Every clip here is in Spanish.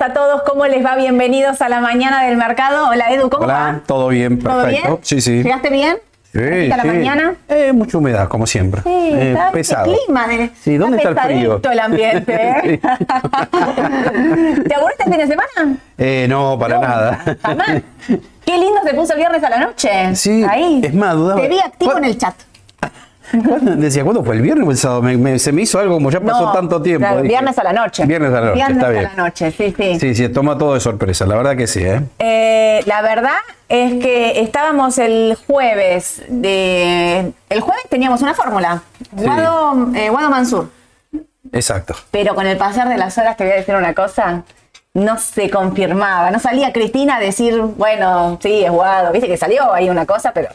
días a todos. ¿Cómo les va? Bienvenidos a la mañana del mercado. Hola Edu, ¿cómo Hola, va? todo bien, ¿Todo perfecto. bien? Sí, sí. ¿Llegaste bien? Sí, ¿Fresquita la sí. mañana? Eh, mucha humedad, como siempre. Sí, Eh, está pesado. el clima. De, Sí, ¿dónde está el frío? el ambiente, ¿eh? ¿Te aburriste el fin de semana? Eh, no, para No, nada. Jamás. Qué lindo se puso el viernes a la noche. Sí, Ahí. es más, dudaba. Te vi activo ¿Cuál- en el chat. ¿Cuándo- Decía, ¿cuándo fue? ¿El viernes o el sábado? Me- me- se me hizo algo como ya pasó No, tanto tiempo. claro, viernes a la noche. Viernes a la noche, Viernes está a bien. la noche, sí, sí. Sí, sí, toma todo de sorpresa, la verdad que sí, ¿eh? Eh, la verdad es que estábamos el jueves de. El jueves teníamos una fórmula. Sí. Guado, eh, Guado Mansur. Exacto. Pero con el pasar de las horas te voy a decir una cosa. No se confirmaba. No salía Cristina a decir, bueno, sí, es Guado. Viste que salió ahí una cosa, pero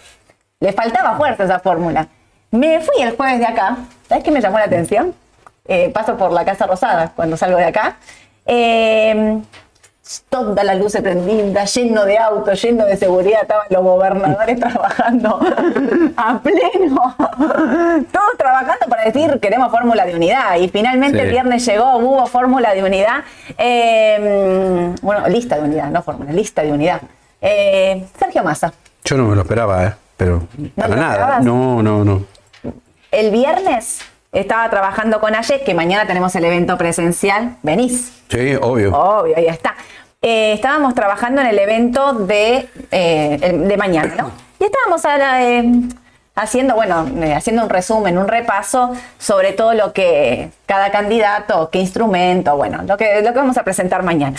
le faltaba fuerza a esa fórmula. Me fui el jueves de acá. ¿Sabes qué me llamó la atención? Eh, paso por la Casa Rosada cuando salgo de acá. Eh, toda la luz prendida, lleno de autos, lleno de seguridad, estaban los gobernadores trabajando a pleno, todos trabajando para decir queremos fórmula de unidad y finalmente Sí. el viernes llegó, hubo fórmula de unidad, Eh, bueno, lista de unidad, no fórmula, lista de unidad. Eh, Sergio Massa, Yo no me lo esperaba, ¿eh? Pero para nada. esperabas? No, no, no. El viernes estaba trabajando con Aye, que mañana tenemos el evento presencial, venís. Sí, obvio. Obvio, ahí está. Eh, estábamos trabajando en el evento de, eh, de mañana, ¿no? Y estábamos ahora, eh, haciendo, bueno, haciendo un resumen, un repaso sobre todo lo que cada candidato, qué instrumento, bueno, lo que, lo que vamos a presentar mañana.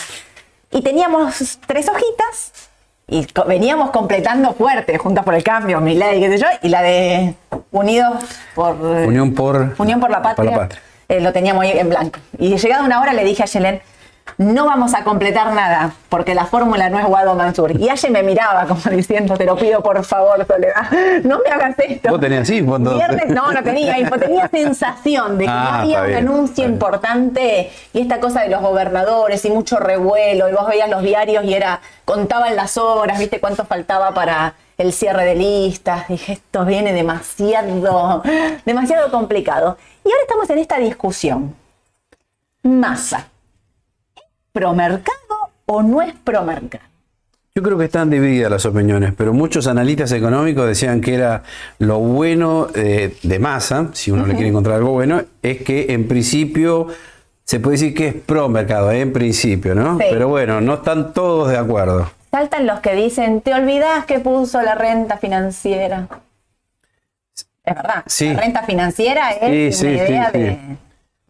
Y teníamos tres hojitas y veníamos completando fuerte, Juntas por el Cambio, mi ley, qué sé yo, y la de Unidos por... Unión por, Unión por la Patria, eh, lo teníamos ahí en blanco. Y llegada una hora le dije a Yelen, no vamos a completar nada, porque la fórmula no es Guado Mansur. Y Aye me miraba como diciendo, te lo pido por favor, Soledad, no me hagas esto. ¿Vos tenías info, entonces? Viernes, no, no tenía info, tenía sensación de que Ah, había está un bien, anuncio importante y esta cosa de los gobernadores y mucho revuelo, y vos veías los diarios y era, contaban las horas, viste cuánto faltaba para el cierre de listas. Dije, esto viene demasiado, demasiado complicado. Y ahora estamos en esta discusión. Masa. ¿Es promercado o no es promercado? Yo creo que están divididas las opiniones, pero muchos analistas económicos decían que era lo bueno eh, de masa, si uno le quiere encontrar algo bueno, es que en principio se puede decir que es pro mercado, en principio, ¿no? Sí. Pero bueno, no están todos de acuerdo. Saltan los que dicen, te olvidás que puso la renta financiera. Es verdad. Sí. La renta financiera es Sí, una idea de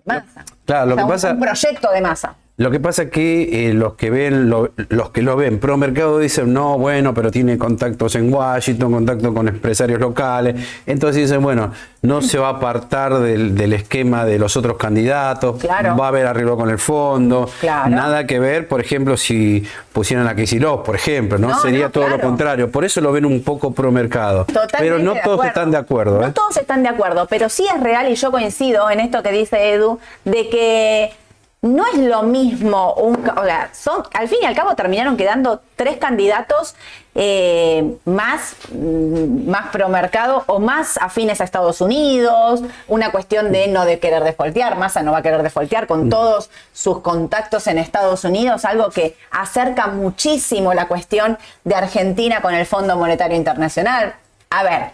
masa. Claro, lo O sea, que pasa- Un proyecto de masa. Lo que pasa es que eh, los que ven lo- los que lo ven pro mercado dicen no bueno pero tiene contactos en Washington contacto con empresarios locales entonces dicen bueno no se va a apartar del, del esquema de los otros candidatos Claro. va a haber arreglo con el fondo Claro. nada que ver por ejemplo si pusieran a Kicillof por ejemplo no, No, sería no, todo claro. lo contrario por eso lo ven un poco pro mercado Totalmente pero no todos están de acuerdo No ¿eh? todos están de acuerdo, pero sí es real y yo coincido en esto que dice Edu, de que no es lo mismo un... O sea, son, al fin y al cabo terminaron quedando tres candidatos eh, más, mm, más pro mercado o más afines a Estados Unidos, una cuestión de no de querer defoltear, Massa no va a querer defoltear con todos sus contactos en Estados Unidos, algo que acerca muchísimo la cuestión de Argentina con el Fondo Monetario Internacional. A ver,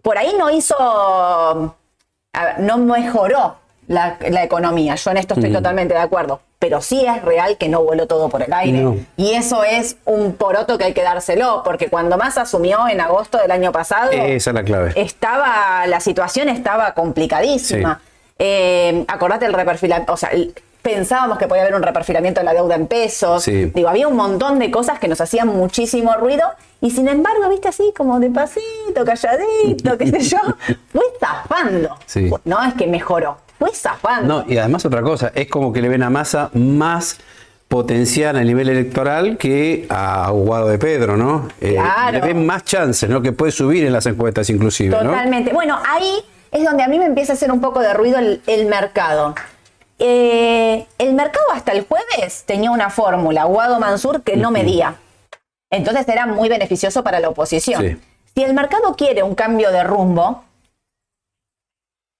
por ahí no hizo, a ver, no mejoró la, la economía. Yo en esto estoy totalmente de acuerdo. Pero sí es real que no voló todo por el aire. No. Y eso es un poroto que hay que dárselo, porque cuando más asumió en agosto del año pasado, esa es la clave estaba, la situación estaba complicadísima. Eh, acordate el reperfilamiento, o sea, el- pensábamos que podía haber un reperfilamiento de la deuda en pesos. Sí. Digo, había un montón de cosas que nos hacían muchísimo ruido y sin embargo, viste así como de pasito, calladito, qué sé yo, fue zafando. Sí. No es que mejoró, fue zafando. No, y además otra cosa, es como que le ven a Massa más potencial a nivel electoral que a Guado de Pedro, ¿no? Eh, Claro. Le ven más chances, ¿no? Que puede subir en las encuestas inclusive, ¿no? Totalmente. Bueno, ahí es donde a mí me empieza a hacer un poco de ruido el, el mercado. Eh, el mercado hasta el jueves tenía una fórmula, Guado Mansur, que no medía. Entonces era muy beneficioso para la oposición. Sí. Si el mercado quiere un cambio de rumbo,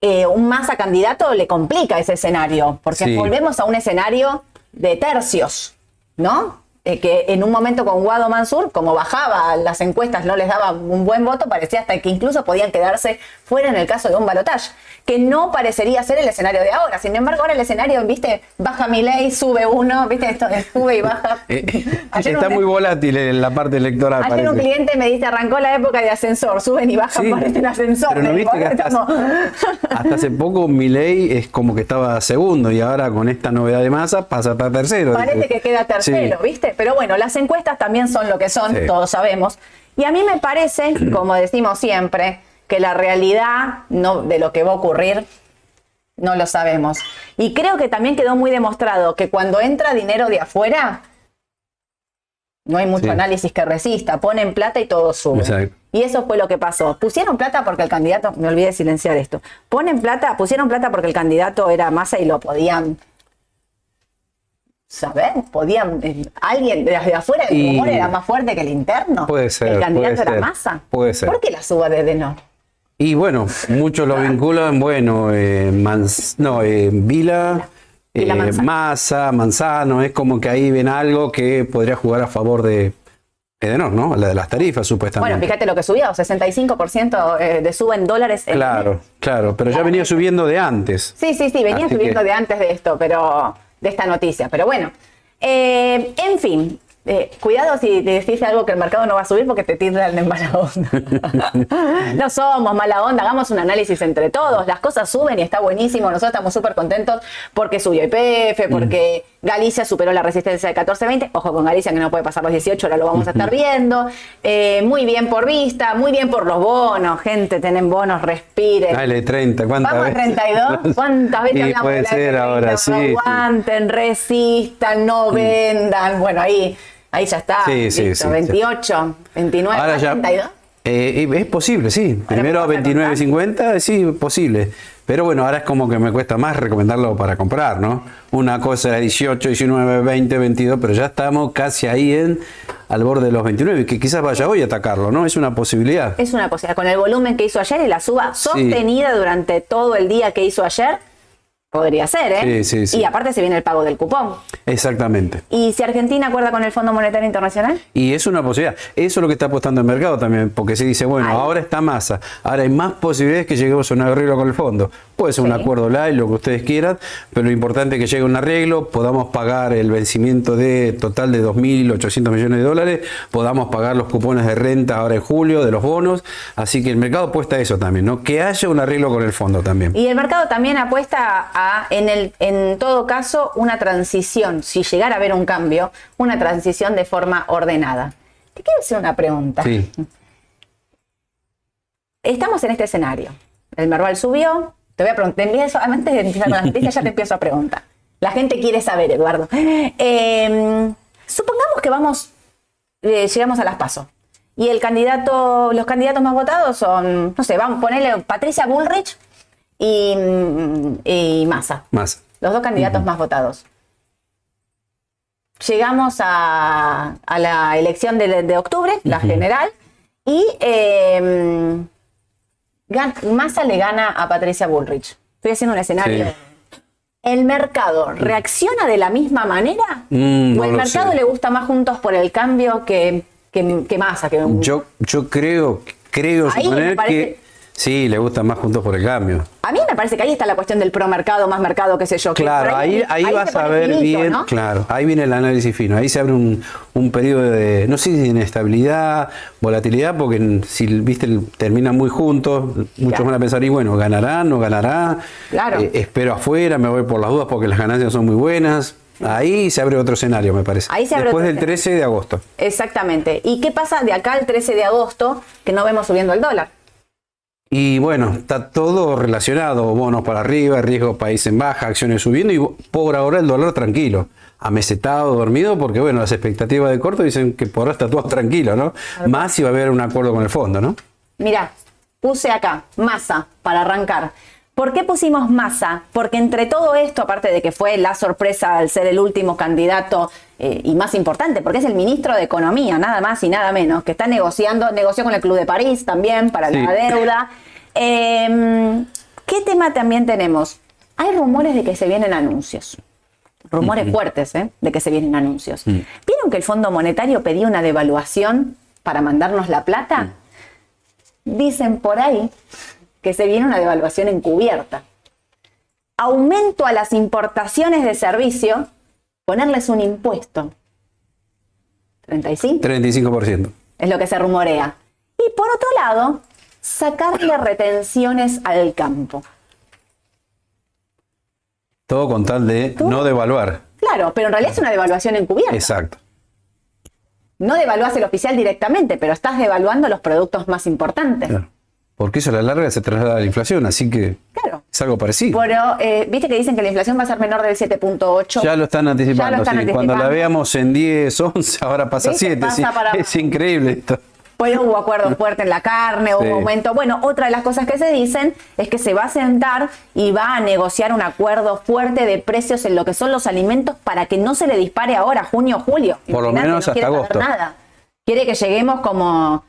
eh, un masa candidato le complica ese escenario, porque Sí. volvemos a un escenario de tercios, ¿no? Eh, que en un momento con Guado Mansur, como bajaba las encuestas, no les daba un buen voto, parecía hasta que incluso podían quedarse fuera en el caso de un balotaje, que no parecería ser el escenario de ahora. Sin embargo, ahora el escenario, viste, baja mi ley, sube uno, viste, esto sube y baja. Eh, está muy volátil en la parte electoral. Ayer un cliente me dice, arrancó la época de ascensor, suben y bajan, sí, parece un ascensor. Pero no viste que hasta, hasta, hace poco mi ley es como que estaba segundo y ahora con esta novedad de masa pasa a tercero. Parece que queda tercero, ¿viste? Pero bueno, las encuestas también son lo que son, todos sabemos. Y a mí me parece, como decimos siempre, que la realidad no, de lo que va a ocurrir no lo sabemos. Y creo que también quedó muy demostrado que cuando entra dinero de afuera, no hay mucho análisis que resista. Ponen plata y todo sube. Y eso fue lo que pasó. Pusieron plata porque el candidato, me olvidé silenciar esto. Ponen plata, pusieron plata porque el candidato era masa y lo podían saber, podían, eh, alguien desde afuera el rumor era más fuerte que el interno. Puede ser. El candidato era masa. Puede ser. ¿Por qué la suba desde no? Y bueno, muchos lo vinculan, bueno, eh, no, eh, Vila, eh, Massa, Manzano, es como que ahí ven algo que podría jugar a favor de Edenor, ¿no? La de las tarifas, supuestamente. Bueno, fíjate lo que subió, 65% eh, de suba en dólares. claro, claro, pero ya venía subiendo de antes. Sí, sí, sí, venía subiendo de antes de esto, pero de esta noticia. Pero bueno, eh, en fin, eh, cuidado si te decís algo que el mercado no va a subir porque te tiran en mala onda. no somos mala onda, hagamos un análisis entre todos. Las cosas suben y está buenísimo. Nosotros estamos súper contentos porque subió IPF, porque Galicia superó la resistencia de 14-20. Ojo con Galicia que no puede pasar los 18, ahora lo vamos a estar viendo. Eh, muy bien por vista, muy bien por los bonos. Gente, tienen bonos, respiren. Dale, 30, ¿cuántas Vamos a 32. ¿Cuántas veces hablamos puede de ser ahora, sí. Aguanten, resistan, no vendan. Bueno, ahí Ahí ya está. Sí, sí, sí, 28, 29, Ahora 32. Eh, es posible, sí. Primero a 29.50, sí, posible. Pero bueno, ahora es como que me cuesta más recomendarlo para comprar, ¿no? Una cosa era 18, 19, 20, 22, pero ya estamos casi ahí en al borde de los 29, que quizás vaya hoy a atacarlo, ¿no? Es una posibilidad. Es una posibilidad. Con el volumen que hizo ayer y la suba sostenida durante todo el día que hizo ayer, Podría ser, ¿eh? Sí, sí, sí. Y aparte se viene el pago del cupón. Exactamente. ¿Y si Argentina acuerda con el Fondo Monetario Internacional? Y es una posibilidad. Eso es lo que está apostando el mercado también, porque se dice, bueno, ahora está masa, ahora hay más posibilidades que lleguemos a un arreglo con el fondo. Puede ser un acuerdo live, lo que ustedes quieran, pero lo importante es que llegue un arreglo, podamos pagar el vencimiento de total de 2.800 millones de dólares, podamos pagar los cupones de renta ahora en julio de los bonos. Así que el mercado apuesta a eso también, ¿no? Que haya un arreglo con el fondo también. Y el mercado también apuesta en, el, en todo caso, una transición, si llegara a haber un cambio, una transición de forma ordenada. Te quiero hacer una pregunta. Sí. Estamos en este escenario. El Merval subió. Te voy a preguntar, antes de empezar con las noticias, ya te empiezo a preguntar. La gente quiere saber, Eduardo. Em, supongamos que vamos, eh, llegamos a las pasos. Y el candidato, los candidatos más votados son, no sé, vamos a ponerle Patricia Bullrich y, Massa. Massa. Los dos candidatos más votados. Llegamos a, la elección de, octubre, la general, y eh, Massa le gana a Patricia Bullrich. Estoy haciendo un escenario. ¿El mercado reacciona de la misma manera? Mm, ¿O el mercado le gusta más juntos por el cambio que, que, Massa? Que... Yo, yo creo, creo suponer que Sí, le gusta más Juntos por el Cambio. A mí me parece que ahí está la cuestión del pro mercado, más mercado, qué sé yo. Claro, ahí, ahí, vas a ver bien, claro, ahí viene el análisis fino, ahí se abre un, un periodo de, no sé si de inestabilidad, volatilidad, porque si viste terminan muy juntos, muchos van a pensar, y bueno, ganará, no ganará, claro. Eh, espero afuera, me voy por las dudas porque las ganancias son muy buenas. Ahí se abre otro escenario, me parece. Ahí se abre Después del 13 de agosto. Exactamente. ¿Y qué pasa de acá al 13 de agosto que no vemos subiendo el dólar? Y bueno, está todo relacionado, bonos para arriba, riesgo país en baja, acciones subiendo y por ahora el dólar tranquilo, amesetado, dormido, porque bueno, las expectativas de corto dicen que por ahora está todo tranquilo, ¿no? Más si va a haber un acuerdo con el fondo, ¿no? Mira, puse acá, masa, para arrancar. ¿Por qué pusimos masa? Porque entre todo esto, aparte de que fue la sorpresa al ser el último candidato eh, y más importante, porque es el ministro de Economía, nada más y nada menos, que está negociando, negoció con el Club de París también para la deuda. Em, ¿Qué tema también tenemos? Hay rumores de que se vienen anuncios. rumores fuertes ¿eh? de que se vienen anuncios. ¿Vieron que el Fondo Monetario pedía una devaluación para mandarnos la plata? Dicen por ahí que se viene una devaluación encubierta. Aumento a las importaciones de servicio, ponerles un impuesto. 35 35%. es lo que se rumorea. Y por otro lado, sacarle retenciones al campo. Todo con tal de no devaluar. Claro, pero en realidad es una devaluación encubierta. Exacto. No devalúas el oficial directamente, pero estás devaluando los productos más importantes. Claro. Porque eso a la larga se traslada a la inflación, así que Claro. es algo parecido. Pero, eh, viste que dicen que la inflación va a ser menor del 7.8. Ya lo están anticipando. Ya lo están sí. Cuando la veamos en 10, 11, ahora pasa ¿Viste? 7. Pasa sí. para- Es increíble esto. Pues hubo acuerdo fuerte en la carne, hubo Sí. aumento. Bueno, otra de las cosas que se dicen es que se va a sentar y va a negociar un acuerdo fuerte de precios en lo que son los alimentos para que no se le dispare ahora, junio, julio. Por lo menos no hasta agosto. Nada. Quiere que lleguemos como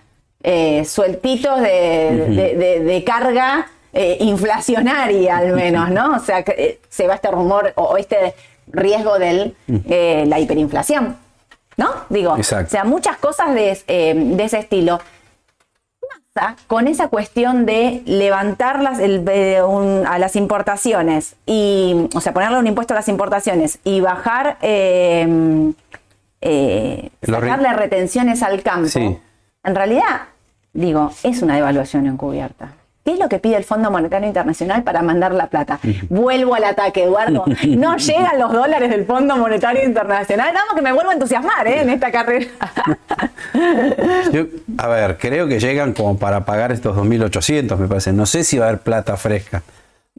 eh, sueltitos de, de- de- de carga eh, inflacionaria, al menos, ¿no? O sea, que eh, se va este rumor o, o este riesgo de la hiperinflación, ¿no? Digo, Exacto. o sea, muchas cosas de, de ese estilo pasa con esa cuestión de levantar las, el- un- a las importaciones y, o sea, ponerle un impuesto a las importaciones y bajar, eh, eh, sacarle retenciones al campo, Sí. en realidad, digo, es una devaluación encubierta. ¿Qué es lo que pide el Fondo Monetario Internacional para mandar la plata? Vuelvo al ataque, Eduardo. No llegan los dólares del Fondo Monetario Internacional. Vamos que me vuelvo a entusiasmar ¿eh? en esta carrera. Yo, a ver, creo que llegan como para pagar estos 2.800, me parece. No sé si va a haber plata fresca.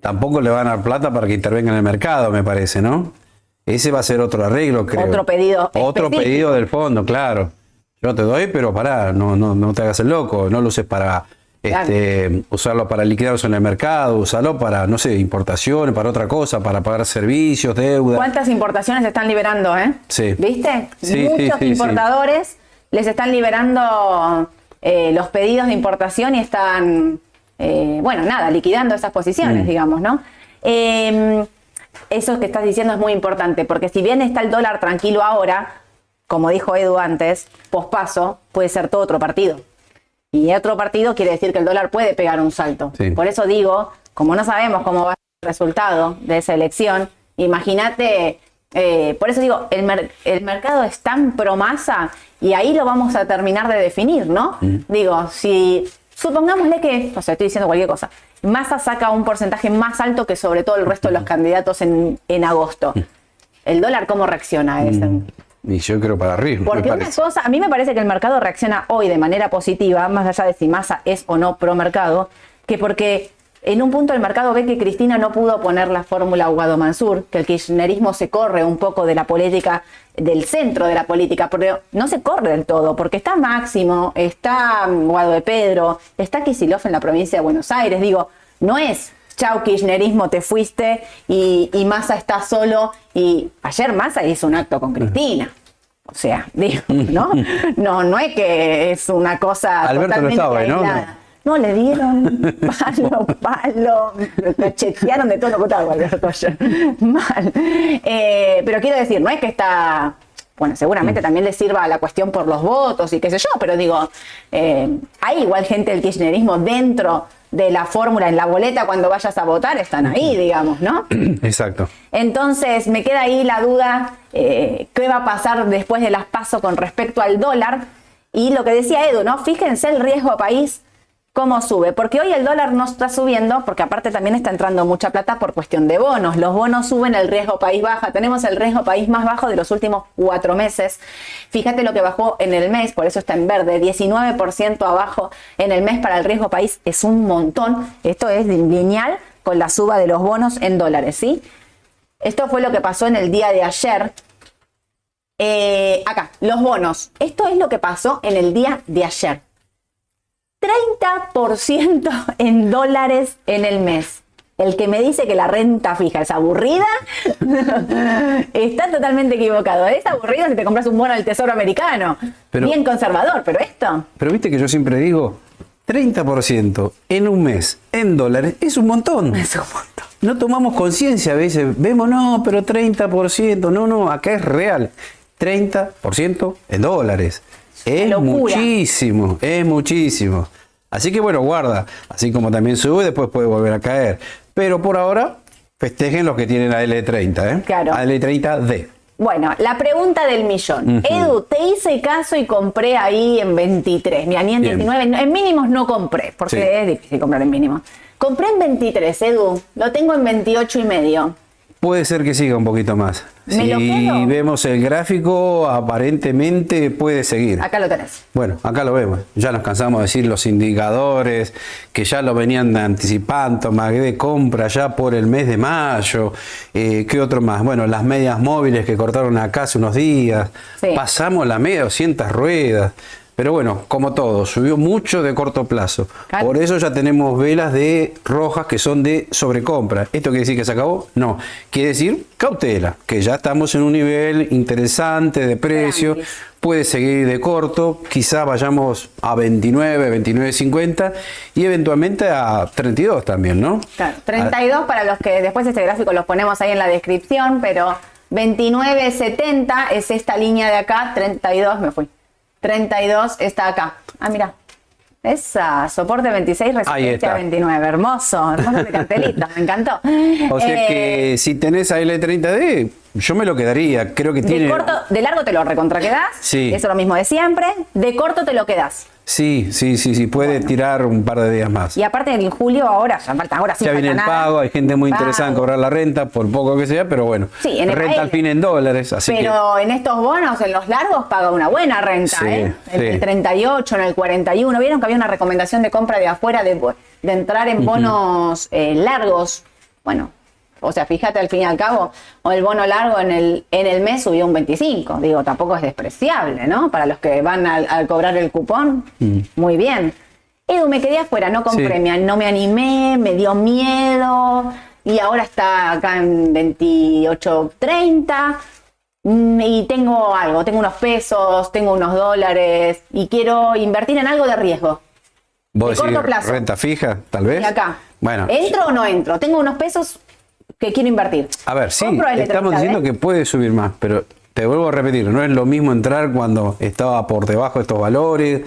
Tampoco le van a dar plata para que intervenga en el mercado, me parece, ¿no? Ese va a ser otro arreglo, creo. Otro pedido Otro específico. pedido del fondo, claro. Yo te doy, pero pará, no, no, no te hagas el loco. No lo uses para este, usarlo para liquidarlos en el mercado, usarlo para, no sé, importaciones, para otra cosa, para pagar servicios, deuda. ¿Cuántas importaciones están liberando, eh? Sí. ¿Viste? Sí, Muchos sí, importadores les están liberando eh, los pedidos de importación y están, eh, bueno, nada, liquidando esas posiciones, Mm. digamos, ¿no? Eh, eso que estás diciendo es muy importante, porque si bien está el dólar tranquilo ahora, como dijo Edu antes, pospaso puede ser todo otro partido. Y otro partido quiere decir que el dólar puede pegar un salto. Sí. Por eso digo, como no sabemos cómo va a ser el resultado de esa elección, imagínate, eh, por eso digo, el, mer- el mercado es tan promasa y ahí lo vamos a terminar de definir, ¿no? Digo, si supongámosle que, o sea, estoy diciendo cualquier cosa, Massa saca un porcentaje más alto que sobre todo el resto de los candidatos en, en agosto. ¿El dólar cómo reacciona a eso? Y yo creo para arriba. Porque una cosa, a mí me parece que el mercado reacciona hoy de manera positiva, más allá de si Massa es o no pro mercado, que porque en un punto el mercado ve que Cristina no pudo poner la fórmula Guado Mansur, que el kirchnerismo se corre un poco de la política, del centro de la política, pero no se corre del todo, porque está Máximo, está Guado de Pedro, está Kicillof en la provincia de Buenos Aires, digo, no es chau kirchnerismo, te fuiste y, y Massa está solo. Y ayer Massa hizo un acto con Cristina. O sea, digo, ¿no? No, no es que es una cosa Alberto no estaba ¿no? No, le dieron palo, palo, lo cachetearon de todo lo que estaba Alberto ayer. Mal. Eh, pero quiero decir, no es que está, bueno, Mm. seguramente también le sirva la cuestión por los votos y qué sé yo, pero digo, eh, hay igual gente del kirchnerismo dentro de la fórmula, en la boleta cuando vayas a votar, están ahí, digamos, ¿no? Exacto. Entonces me queda ahí la duda, eh, ¿qué va a pasar después de las pasos con respecto al dólar? Y lo que decía Edu, ¿no? Fíjense el riesgo país, cómo sube. Porque hoy el dólar no está subiendo, porque aparte también está entrando mucha plata por cuestión de bonos. Los bonos suben, el riesgo país baja. Tenemos el riesgo país más bajo de los últimos cuatro meses. Fíjate lo que bajó en el mes, por eso está en verde. 19% abajo en el mes para el riesgo país es un montón. Esto es lineal con la suba de los bonos en dólares, ¿sí? Esto fue lo que pasó en el día de ayer. Eh, acá, los bonos. Esto es lo que pasó en el día de ayer. 30% en dólares en el mes. El que me dice que la renta fija es aburrida está totalmente equivocado. Es aburrido si te compras un bono del Tesoro Americano. Pero- Bien conservador, pero esto. Pero viste que yo siempre digo, 30% en un mes en dólares es un montón. Es un montón. no tomamos conciencia a veces. Vemos, no, pero 30%, no, no, acá es real. 30% en dólares. Es muchísimo, es muchísimo. Así que bueno, guarda. Así como también sube, después puede volver a caer. Pero por ahora, festejen los que tienen AL30, ¿eh? Claro. AL30D. Bueno, la pregunta del millón. Edu, te hice caso y compré ahí en 23. Mira, ni en 19. En mínimos no compré, porque es difícil comprar en mínimos. Compré en 23, Edu. Lo tengo en 28 y medio. Puede ser que siga un poquito más. Si vemos el gráfico, aparentemente puede seguir. Acá lo tenés. Bueno, acá lo vemos. Ya nos cansamos de decir los indicadores, que ya lo venían anticipando, de compra ya por el mes de mayo. Eh, ¿Qué otro más? Bueno, las medias móviles que cortaron acá hace unos días. Pasamos la media 200 ruedas. Pero bueno, como todo, subió mucho de corto plazo. Por eso ya tenemos velas de rojas que son de sobrecompra. ¿Esto quiere decir que se acabó? No. Quiere decir cautela, que ya estamos en un nivel interesante de precio. Puede seguir de corto, quizá vayamos a 29, 29.50 y eventualmente a 32 también, ¿no? Claro, 32 para los que después este gráfico los ponemos ahí en la descripción, pero 29.70 es esta línea de acá, 32 me fui. 32 está acá. Ah, mira. Esa, soporte 26, resistencia 29. Hermoso, hermoso ese cartelito, me encantó. O sea que eh, si tenés L30D, yo me lo quedaría. Creo que tiene. De, corto, de largo te lo recontra quedás. Sí. Eso es lo mismo de siempre. De corto te lo quedás. Sí, sí, sí, sí, puede tirar un par de días más. Y aparte en julio ahora, ya falta ahora sí. Ya viene el pago, hay gente muy interesada en cobrar la renta, por poco que sea, pero bueno. Sí, en renta al fin en dólares, así Pero en estos bonos, en los largos, paga una buena renta, ¿eh? En el 38, en el 41. ¿Vieron que había una recomendación de compra de afuera de, de entrar en bonos eh, largos? Bueno, o sea, fíjate al fin y al cabo, o el bono largo en el, en el mes subió un 25. Digo, tampoco es despreciable, ¿no? Para los que van a, cobrar el cupón, mm. muy bien. Edu, me quedé afuera, no compré, no me animé, me dio miedo y ahora está acá en 28.30 mm, y tengo algo, tengo unos pesos, tengo unos dólares y quiero invertir en algo de riesgo. ¿Vos de corto plazo. renta fija, tal vez? Y acá. Bueno. ¿Entro o no entro? Tengo unos pesos que quiero invertir. A ver, sí, estamos diciendo que puede subir más, pero te vuelvo a repetir, no es lo mismo entrar cuando estaba por debajo de estos valores,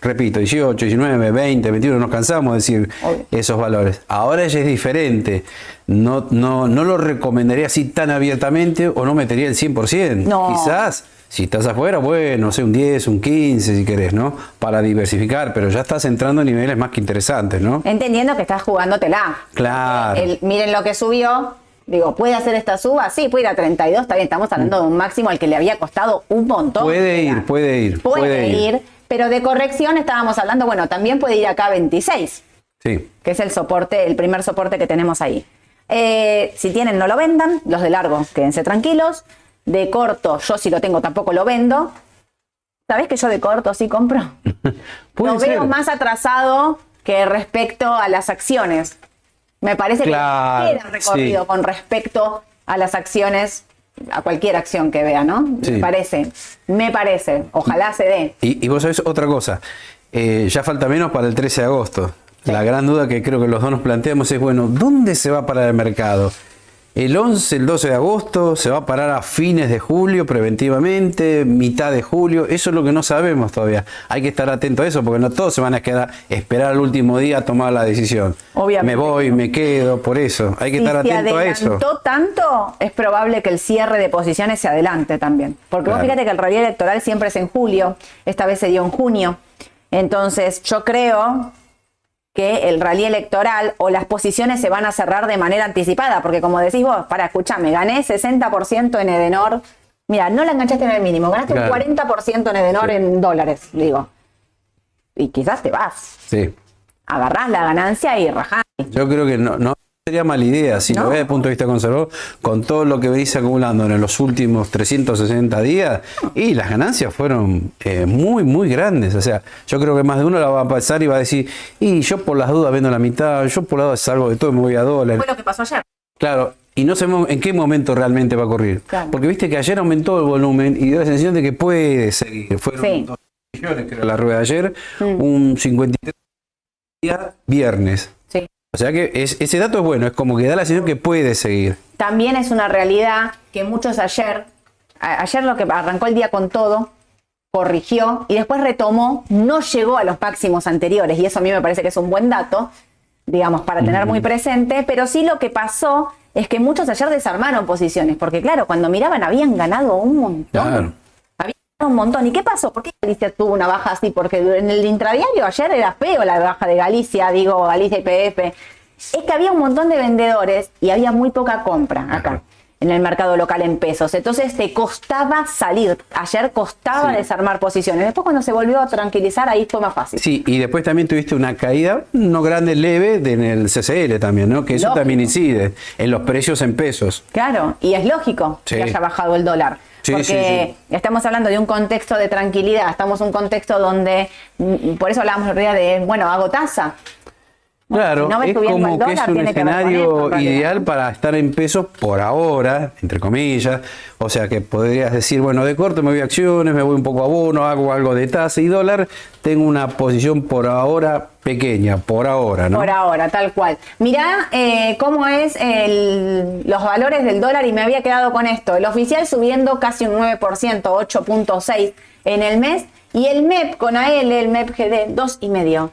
repito, 18, 19, 20, 21, nos cansamos de decir esos valores. Ahora ya es diferente, no, no, no lo recomendaría así tan abiertamente o no metería el 100%. No. Quizás si estás afuera, bueno, sé, un 10, un 15 si querés, ¿no? Para diversificar, pero ya estás entrando en niveles más que interesantes, ¿no? Entendiendo que estás jugándotela. Claro. miren lo que subió. Digo, ¿puede hacer esta suba? Sí, puede ir a 32, está bien, estamos hablando de un máximo al que le había costado un montón. Puede ir, puede ir. Puede, ir, pero de corrección estábamos hablando, bueno, también puede ir acá a 26. Sí. Que es el soporte, el primer soporte que tenemos ahí. Eh, si tienen, no lo vendan. Los de largo, quédense tranquilos de corto, yo si lo tengo tampoco lo vendo. ¿Sabés que yo de corto sí compro? lo veo más atrasado que respecto a las acciones. Me parece que queda recorrido con respecto a las acciones, a cualquier acción que vea, ¿no? Me parece, me parece. Ojalá se dé. Y, vos sabés otra cosa, eh, ya falta menos para el 13 de agosto. La gran duda que creo que los dos nos planteamos es, bueno, ¿dónde se va para el mercado? El 11, el 12 de agosto, se va a parar a fines de julio preventivamente, mitad de julio, eso es lo que no sabemos todavía. Hay que estar atento a eso porque no todos se van a quedar, esperar al último día a tomar la decisión. Obviamente. Me voy, me quedo, por eso. Hay que estar atento a eso. tanto, es probable que el cierre de posiciones se adelante también. Porque vos fíjate que el rally electoral siempre es en julio, esta vez se dio en junio. Entonces, yo creo que el rally electoral o las posiciones se van a cerrar de manera anticipada, porque como decís vos, para, escuchame, gané 60% en Edenor, mira, no la enganchaste en el mínimo, ganaste un 40% en Edenor en dólares, digo. Y quizás te vas. Sí. Agarrás la ganancia y rajás. Yo creo que no, no sería mala idea, si lo ves desde el punto de vista conservador, con todo lo que venís acumulando en los últimos 360 días, y las ganancias fueron eh, muy, muy grandes. O sea, yo creo que más de uno la va a pasar y va a decir, y yo por las dudas vendo la mitad, yo por las dudas salgo de todo y me voy a dólares. Fue lo que pasó ayer. Claro, y no sabemos en qué momento realmente va a ocurrir. Porque viste que ayer aumentó el volumen y dio la sensación de que puede seguir. Fueron 2 millones, creo, la rueda de ayer, mm. un 53 día viernes. O sea que es- ese dato es bueno, es como que da la sensación que puede seguir. También es una realidad que muchos ayer, a- ayer lo que arrancó el día con todo, corrigió y después retomó, no llegó a los máximos anteriores, y eso a mí me parece que es un buen dato, digamos, para tener muy presente, pero sí lo que pasó es que muchos ayer desarmaron posiciones, porque claro, cuando miraban habían ganado un montón. Claro. Un montón. ¿Y qué pasó? ¿Por qué Galicia tuvo una baja así? Porque en el intradiario ayer era feo la baja de Galicia, digo, Galicia y PF. Es que había un montón de vendedores y había muy poca compra acá. En el mercado local en pesos. Entonces te costaba salir. Ayer costaba Sí. desarmar posiciones. Después, cuando se volvió a tranquilizar, ahí fue más fácil. Sí, y después también tuviste una caída, no grande, leve, de- en el CCL también, ¿no? Que eso también incide en los precios en pesos. Claro, y es lógico Sí. que haya bajado el dólar. Sí, porque sí, estamos hablando de un contexto de tranquilidad, estamos en un contexto donde, mm, por eso hablábamos el día de, bueno, hago tasa. Claro, si no ves es como el que es un escenario ideal para estar en pesos por ahora, entre comillas. O sea que podrías decir, bueno, de corto me voy a acciones, me voy un poco a bono, hago algo de tasa y dólar. Tengo una posición por ahora pequeña, por ahora, ¿no? Por ahora, tal cual. Mirá eh, cómo es el- los valores del dólar y me había quedado con esto. El oficial subiendo casi un 9%, 8.6 en el mes. Y el MEP con AL, el MEP GD, 2,5.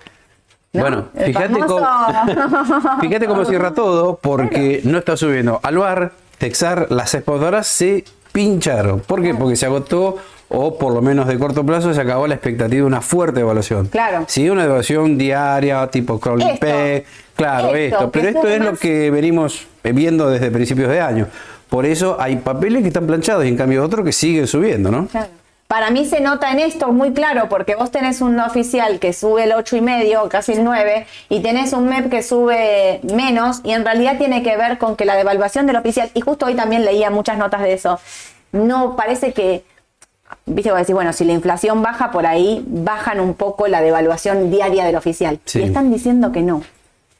¿No? Bueno, fíjate cómo, fíjate cómo cierra todo, porque no está subiendo. Alvar, Texar, las exportadoras se pincharon. ¿Por qué? Porque se agotó, o por lo menos de corto plazo, se acabó la expectativa de una fuerte evaluación. Claro. Sí, una evaluación diaria, tipo crawling peg, claro, esto, Pero esto es lo que venimos viendo desde principios de año. Por eso hay papeles que están planchados y en cambio otros que siguen subiendo, ¿no? Claro. Para mí se nota en esto muy claro, porque vos tenés un oficial que sube el 8 y medio, casi el 9, y tenés un MEP que sube menos, y en realidad tiene que ver con que la devaluación del oficial, y justo hoy también leía muchas notas de eso, no parece que, viste, vos decís, bueno, si la inflación baja por ahí, bajan un poco la devaluación diaria del oficial. Sí. Y están diciendo que no,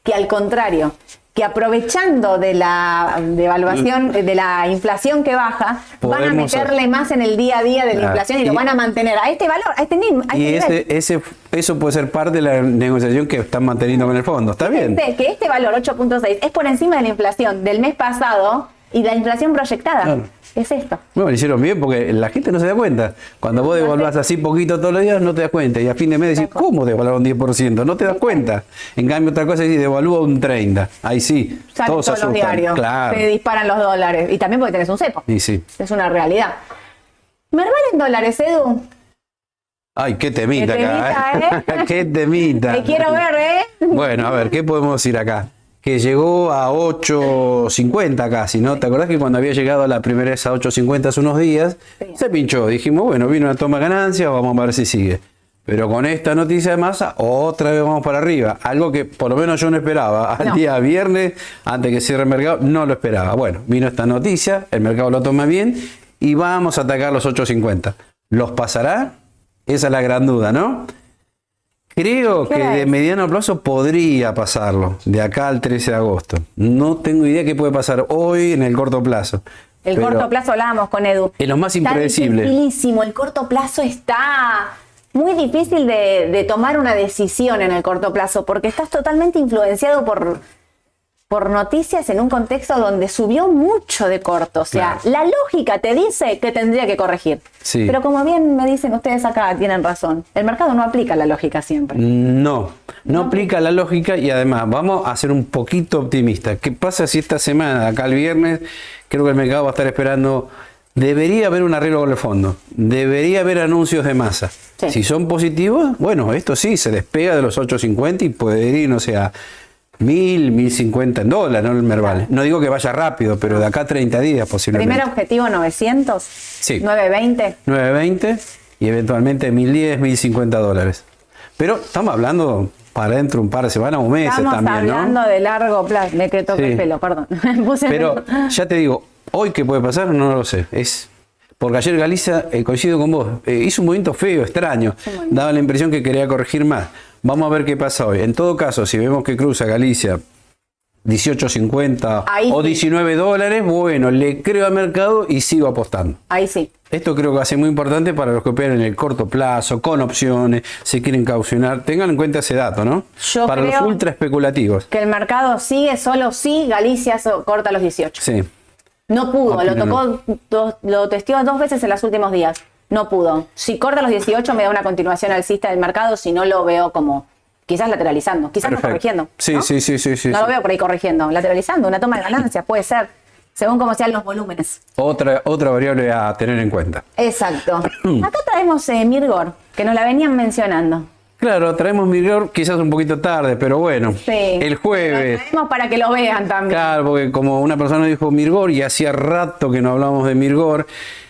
que al contrario, que aprovechando de la devaluación, de la inflación que baja, van a meterle más en el día a día de la Claro. inflación y, lo van a mantener a este valor, a este nivel. a Y este ese, ese, eso puede ser parte de la negociación que están manteniendo con el fondo. Está bien. Que este valor 8.6 es por encima de la inflación del mes pasado y de la inflación proyectada. Claro. Es esto. Bueno, lo hicieron bien porque la gente no se da cuenta. Cuando vos devaluás así poquito todos los días, no te das cuenta. Y a fin de mes decís, ¿cómo devaluaron 10%? No te das cuenta. En cambio, otra cosa es si devalúa un 30%. Ahí sí, todos todos los diarios. Claro. Se disparan los dólares. Y también porque tenés un cepo. Y sí. Es una realidad. Merval en dólares, Edu. Ay, qué temita Qué acá. temita, ¿eh? qué temita. Te quiero ver, ¿eh? Bueno, a ver, ¿qué podemos decir acá? Que llegó a 8.50 casi, ¿no? ¿Te acordás que cuando había llegado a la primera vez a 8.50 hace unos días, Sí. se pinchó? Dijimos, bueno, vino una toma de ganancia, vamos a ver si sigue. Pero con esta noticia de masa, otra vez vamos para arriba. Algo que por lo menos yo no esperaba. Al No. día viernes, antes que cierre el mercado, no lo esperaba. Bueno, vino esta noticia, el mercado lo toma bien y vamos a atacar los 8.50. ¿Los pasará? Esa es la gran duda, ¿no? Creo ¿Qué que de mediano plazo podría pasarlo, de acá al 13 de agosto. No tengo idea qué puede pasar hoy en el corto plazo. El Pero corto plazo hablábamos con Edu. Es lo más impredecible. El corto plazo está muy difícil de, de tomar una decisión en el corto plazo porque estás totalmente influenciado por, por noticias en un contexto donde subió mucho de corto. O sea, Claro. la lógica te dice que tendría que corregir. Sí. Pero como bien me dicen ustedes acá, tienen razón. El mercado no aplica la lógica siempre. No, no aplica la lógica y además vamos a ser un poquito optimistas. ¿Qué pasa si esta semana, acá el viernes, creo que el mercado va a estar esperando, debería haber un arreglo con el fondo, debería haber anuncios de masa. Sí. Si son positivos, bueno, esto sí, se despega de los 8.50 y puede ir, no sé, a 1.000, 1.050 en dólares, ¿no? El Merval. No digo que vaya rápido, pero de acá a 30 días posiblemente. Primer objetivo 900, Sí. 920. 9.20 y eventualmente 1.010, 1.050 dólares. Pero estamos hablando para dentro de un par de semanas o meses Estamos también, hablando ¿no? de largo plazo. Me que toque Sí. el pelo, perdón. Pero ya te digo, hoy qué puede pasar, no lo sé. Es porque ayer Galicia, eh, coincido con vos, eh, hizo un movimiento feo, extraño. Daba la impresión que quería corregir más. Vamos a ver qué pasa hoy. En todo caso, si vemos que cruza Galicia 18.50 Ahí o sí. 19 dólares, bueno, le creo al mercado y sigo apostando. Ahí sí. Esto creo que va a ser muy importante para los que operan en el corto plazo, con opciones, se quieren caucionar. Tengan en cuenta ese dato, ¿no? Yo para los ultra especulativos. Que el mercado sigue solo si Galicia corta los 18. Sí. No pudo, lo tocó, dos- lo testeó dos veces en los últimos días. No pudo. Si corta los 18 me da una continuación alcista del mercado, si no lo veo como quizás lateralizando, quizás no corrigiendo. Sí, ¿no? sí, sí, sí, sí, No sí. lo veo por ahí corrigiendo, lateralizando, una toma de ganancias, puede ser, según como sean los volúmenes. Otra, otra variable a tener en cuenta. Exacto. Acá traemos eh, Mirgor, que nos la venían mencionando. Claro, traemos Mirror quizás un poquito tarde, pero bueno, Sí. el jueves. Lo traemos para que lo vean también. Claro, porque como una persona dijo Mirgor y hacía rato que no hablábamos de Mirgor,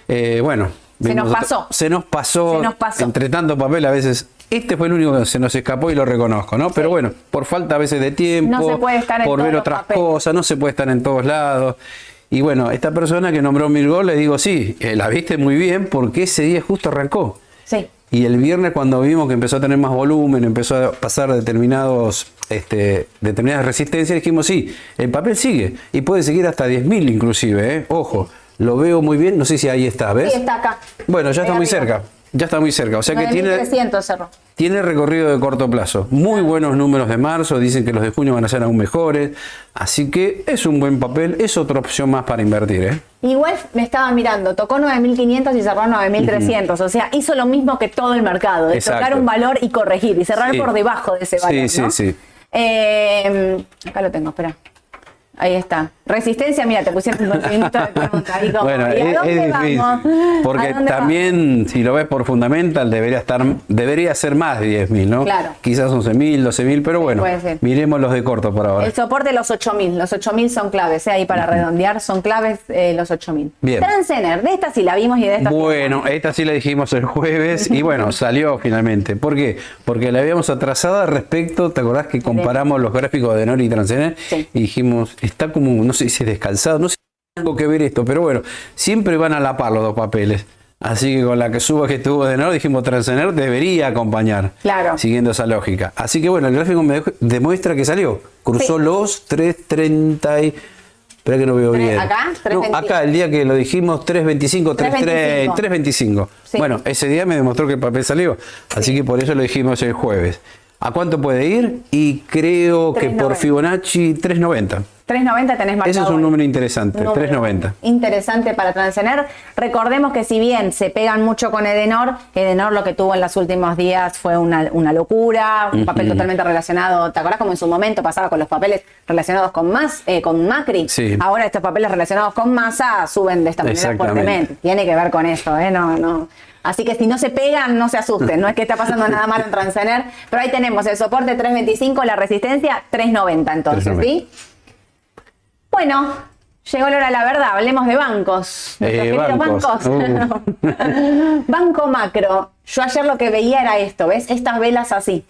eh, bueno. Se nos pasó. Se nos pasó. Se nos pasó. Entre tanto papel, a veces. Este fue el único que se nos escapó y lo reconozco, ¿no? Pero bueno, por falta a veces de tiempo, No se puede estar por ver otras papeles. cosas, no se puede estar en todos lados. Y bueno, esta persona que nombró Mirgor, le digo, sí, eh, la viste muy bien porque ese día justo arrancó. Sí. Y el viernes cuando vimos que empezó a tener más volumen, empezó a pasar determinados, este, determinadas resistencias, dijimos, sí, el papel sigue y puede seguir hasta 10.000 inclusive, ¿eh? ojo, lo veo muy bien, no sé si ahí está, ¿ves? Sí, está acá. Bueno, ya está muy arriba. cerca, ya está muy cerca, o sea que tiene, 9.300 cerró. tiene recorrido de corto plazo. Muy buenos números de marzo, dicen que los de junio van a ser aún mejores, así que es un buen papel, es otra opción más para invertir, ¿eh? Igual me estaba mirando, tocó 9.500 y cerró 9.300. O sea, hizo lo mismo que todo el mercado, de Exacto. tocar un valor y corregir y cerrar Sí. por debajo de ese Sí, valor. sí, ¿no? sí. Eh, acá lo tengo, espera. Ahí está. Resistencia, mira, te pusieron un minuto de pregunta. ahí como, Bueno, ¿y a es, dónde es difícil. vamos? Porque ¿A dónde también, si lo ves por fundamental, debería estar debería ser más de 10.000, ¿no? Claro. Quizás 11.000, 12.000, pero bueno, miremos los de corto por ahora. El soporte los 8000, los 8000 son claves, ¿eh? ahí para redondear, son claves eh, los 8000. Bien. Transener, de esta sí la vimos y de esta sí la Bueno, esta sí la dijimos el jueves y bueno, salió finalmente. ¿Por qué? Porque la habíamos atrasada respecto, ¿te acordás que comparamos los gráficos de Nori y Transener? Sí. Y dijimos, está como, no sé si descalzado, no sé si algo que ver esto, pero bueno, siempre van a la par los dos papeles. Así que con la que suba que tuvo de Nori, dijimos Transener debería acompañar. Claro. Siguiendo esa lógica. Así que bueno, el gráfico me demuestra que salió. Cruzó Sí. los 330 y... Espera que no veo bien. acá, No, 325. acá el día que lo dijimos 325, 330, 325. Sí. Bueno, ese día me demostró que el papel salió. Así que por eso lo dijimos el jueves. ¿A cuánto puede ir? Y creo que por 390. Fibonacci 390. 390 tenés marcado. Ese es un número interesante, Número 390. Interesante para Transener. Recordemos que si bien se pegan mucho con Edenor, Edenor lo que tuvo en los últimos días fue una, una locura, un papel totalmente relacionado. ¿Te acordás como en su momento pasaba con los papeles relacionados con más, eh, con Macri? Sí. Ahora estos papeles relacionados con Massa suben de esta manera fuertemente. Tiene que ver con eso, ¿eh? No, no. Así que si no se pegan, no se asusten. No es que está pasando nada malo en Transener, pero ahí tenemos el soporte 325, la resistencia 390 entonces, 390. ¿sí? Bueno, llegó la hora de la verdad, hablemos de bancos. Eh, queridos bancos. Uh. Banco macro. Yo ayer lo que veía era esto, ¿ves? Estas velas así.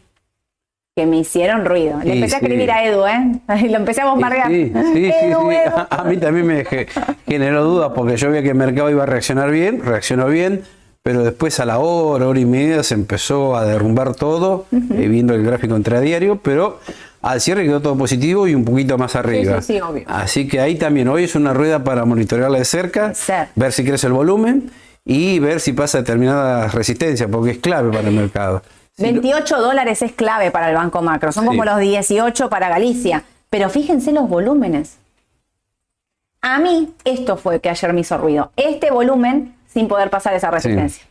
Que me hicieron ruido. Le Sí, empecé a escribir a Edu, ¿eh? Y lo empecé a bombardear. Sí, sí, sí, Edu, sí. Edu. A, a mí también me ge- generó dudas porque yo veía que el mercado iba a reaccionar bien, reaccionó bien, pero después a la hora, hora y media se empezó a derrumbar todo, eh, viendo el gráfico intradiario, pero al cierre quedó todo positivo y un poquito más arriba. sí, sí, obvio. Así que ahí también, hoy es una rueda para monitorearla de cerca, Ser. ver si crece el volumen y ver si pasa determinadas resistencias, porque es clave para el mercado. Si no- 28 dólares es clave para el Banco Macro. Son como los 18 para Galicia. Pero fíjense los volúmenes. A mí, esto fue que ayer me hizo ruido. Este volumen sin poder pasar esa resistencia.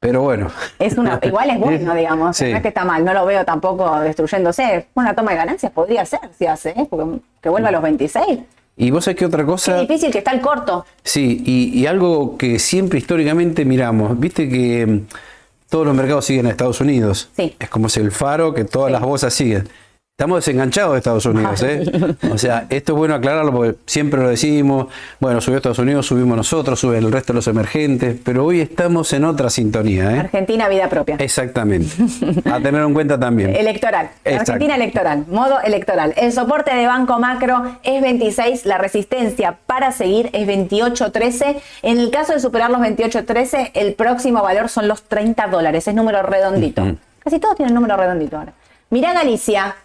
pero bueno. Es una, igual es bueno, digamos. Sí. No es que está mal, no lo veo tampoco destruyéndose. Una toma de ganancias podría ser, si hace, ¿eh? Porque que vuelva a los 26. Y vos sabés que otra cosa. difícil que está el corto. Sí, y, y algo que siempre históricamente miramos, viste que mm, todos los mercados siguen a Estados Unidos. Sí. Es como si el faro que todas Sí. las bolsas siguen. Estamos desenganchados de Estados Unidos, ¿eh? O sea, esto es bueno aclararlo porque siempre lo decimos, bueno, subió Estados Unidos, subimos nosotros, sube el resto de los emergentes, pero hoy estamos en otra sintonía, ¿eh? Argentina, vida propia. Exactamente. A tener en cuenta también. Electoral. Exacto. Argentina electoral. Modo electoral. El soporte de Banco Macro es 26. La resistencia para seguir es 28.13. En el caso de superar los 28.13, el próximo valor son los 30 dólares. Es número redondito. Casi todos tienen número redondito ahora. Mirá Galicia.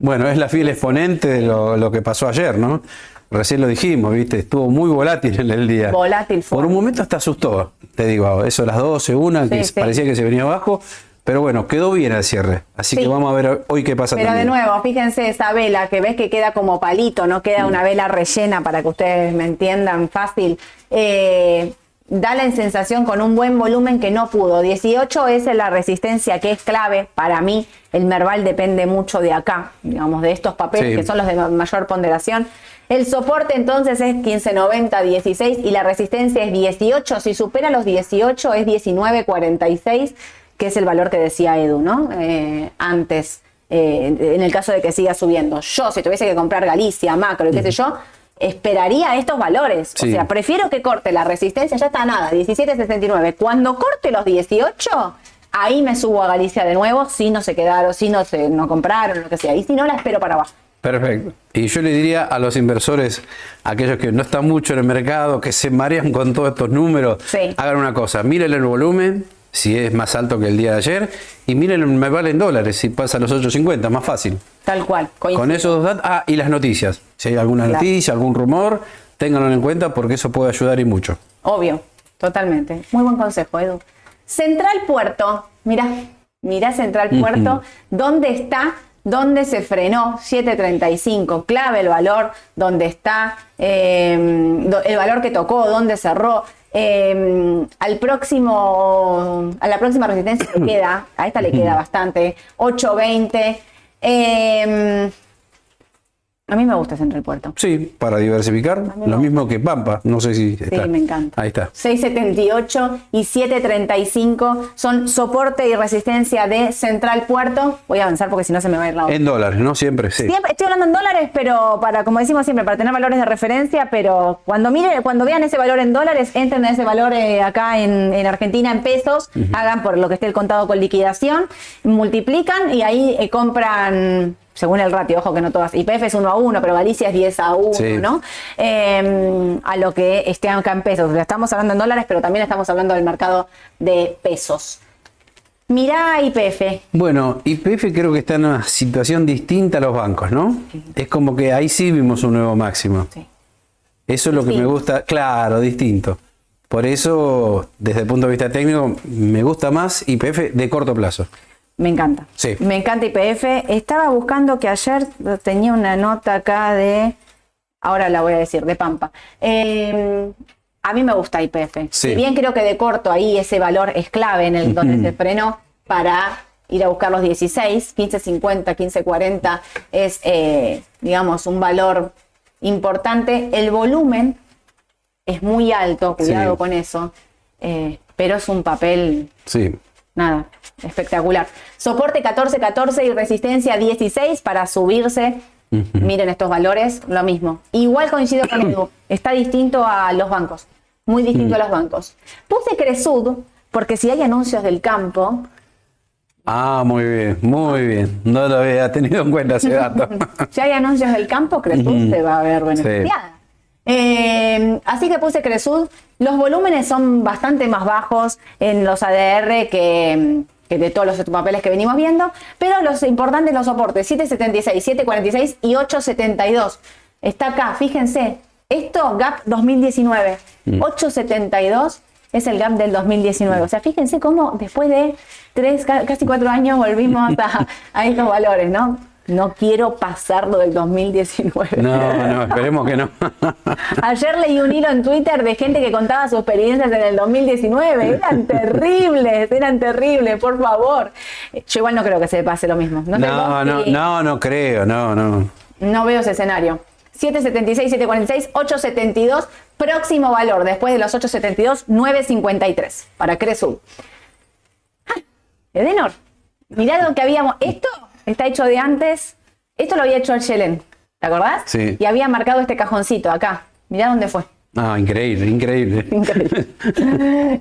Bueno, es la fiel exponente de lo, lo que pasó ayer, ¿no? Recién lo dijimos, ¿viste? Estuvo muy volátil en el día. Volátil fue. Por un momento hasta asustó, te digo, eso las 12, una, que Sí, parecía que se venía abajo, pero bueno, quedó bien al cierre. Así Sí. que vamos a ver hoy qué pasa Pero de nuevo, fíjense esa vela que ves que queda como palito, no queda una vela rellena para que ustedes me entiendan fácil. Eh, da la sensación con un buen volumen que no pudo. 18 es la resistencia que es clave para mí. El Merval depende mucho de acá, digamos, de estos papeles Sí. que son los de ma- mayor ponderación. El soporte entonces es 1590, 16 y la resistencia es 18. Si supera los 18 es 1946, que es el valor que decía Edu, ¿no? Eh, antes, eh, en el caso de que siga subiendo. Yo, si tuviese que comprar Galicia, Macro y qué sé yo, esperaría estos valores. O sea, prefiero que corte la resistencia, ya está nada, 17.69. Cuando corte los 18, ahí me subo a Galicia de nuevo, si no se quedaron, si no se no compraron, lo que sea. Y si no, la espero para abajo. Perfecto. Y yo le diría a los inversores, aquellos que no están mucho en el mercado, que se marean con todos estos números, Sí. hagan una cosa, miren el volumen, si es más alto que el día de ayer, y miren el Merval en dólares, si pasa a los 8.50, más fácil. Tal cual. coincido. Con esos dos datos, ah, y las noticias. Si hay alguna Claro. noticia, algún rumor, ténganlo en cuenta porque eso puede ayudar y mucho. Obvio, totalmente. Muy buen consejo, Edu. Central Puerto, mira, mira Central Puerto, ¿dónde está? ¿Dónde se frenó? 735, clave el valor, ¿dónde está? Eh, do- el valor que tocó, ¿dónde cerró? Eh, al próximo, a la próxima resistencia le queda, a esta le queda bastante, 820. Eh, a mí me gusta Central Puerto. Sí, para diversificar, lo mismo que Pampa, no sé si Sí, está. me encanta. Ahí está. 678 y 735 son soporte y resistencia de Central Puerto. Voy a avanzar porque si no se me va a ir la hora. En dólares, ¿no? Siempre, sí. Siempre- estoy hablando en dólares, pero para, como decimos siempre, para tener valores de referencia, pero cuando mire, cuando vean ese valor en dólares, entren a ese valor eh, acá en, en Argentina en pesos, hagan por lo que esté el contado con liquidación, multiplican y ahí eh, compran, según el ratio, ojo que no todas, IPF es 1 a 1, pero Galicia es 10 a 1, Sí. ¿no? Eh, a lo que esté acá en pesos. Estamos hablando en dólares, pero también estamos hablando del mercado de pesos. Mirá IPF. Bueno, YPF creo que está en una situación distinta a los bancos, ¿no? Es como que ahí sí vimos un nuevo máximo. Sí. Eso es lo que me gusta, claro, distinto. Por eso, desde el punto de vista técnico, me gusta más YPF de corto plazo. Me encanta. Sí. Me encanta IPF. Estaba buscando que ayer tenía una nota acá de. Ahora la voy a decir, de Pampa. Eh, a mí me gusta IPF. Sí. Si bien creo que de corto ahí ese valor es clave en el donde se frenó para ir a buscar los 16, 15.50, 15.40 es, eh, digamos, un valor importante. El volumen es muy alto, cuidado Sí. con eso, eh, pero es un papel Sí. Nada, espectacular. Soporte 14-14 y resistencia 16 para subirse. Miren estos valores, lo mismo. Igual coincido con Edu, está distinto a los bancos, muy distinto a los bancos. Puse Cresud porque si hay anuncios del campo, Ah, muy bien, muy bien. No lo había tenido en cuenta ese dato. si hay anuncios del campo, Cresud se va a ver beneficiada. Eh, así que puse Cresud. Los volúmenes son bastante más bajos en los ADR que, que de todos los papeles que venimos viendo, pero los importantes los soportes 776, 746 y 872. Está acá, fíjense. Esto, GAP 2019. 872 es el GAP del 2019. O sea, fíjense cómo después de tres, ca- casi cuatro años volvimos a, a estos valores, ¿no? No quiero pasarlo del 2019. No, no, esperemos que no. Ayer leí un hilo en Twitter de gente que contaba sus experiencias en el 2019. Eran terribles, eran terribles, por favor. Yo igual no creo que se pase lo mismo. No, No, no, no, no creo, no, no. no veo ese escenario. 776, 746, 872. Próximo valor, después de los 872, 953 para Cresub. Ah, Edenor, mirá lo que habíamos. Esto está hecho de antes. Esto lo había hecho el Shellen. ¿Te acordás? Sí. Y había marcado este cajoncito acá. Mirá dónde fue. Ah, increíble, increíble. Increíble.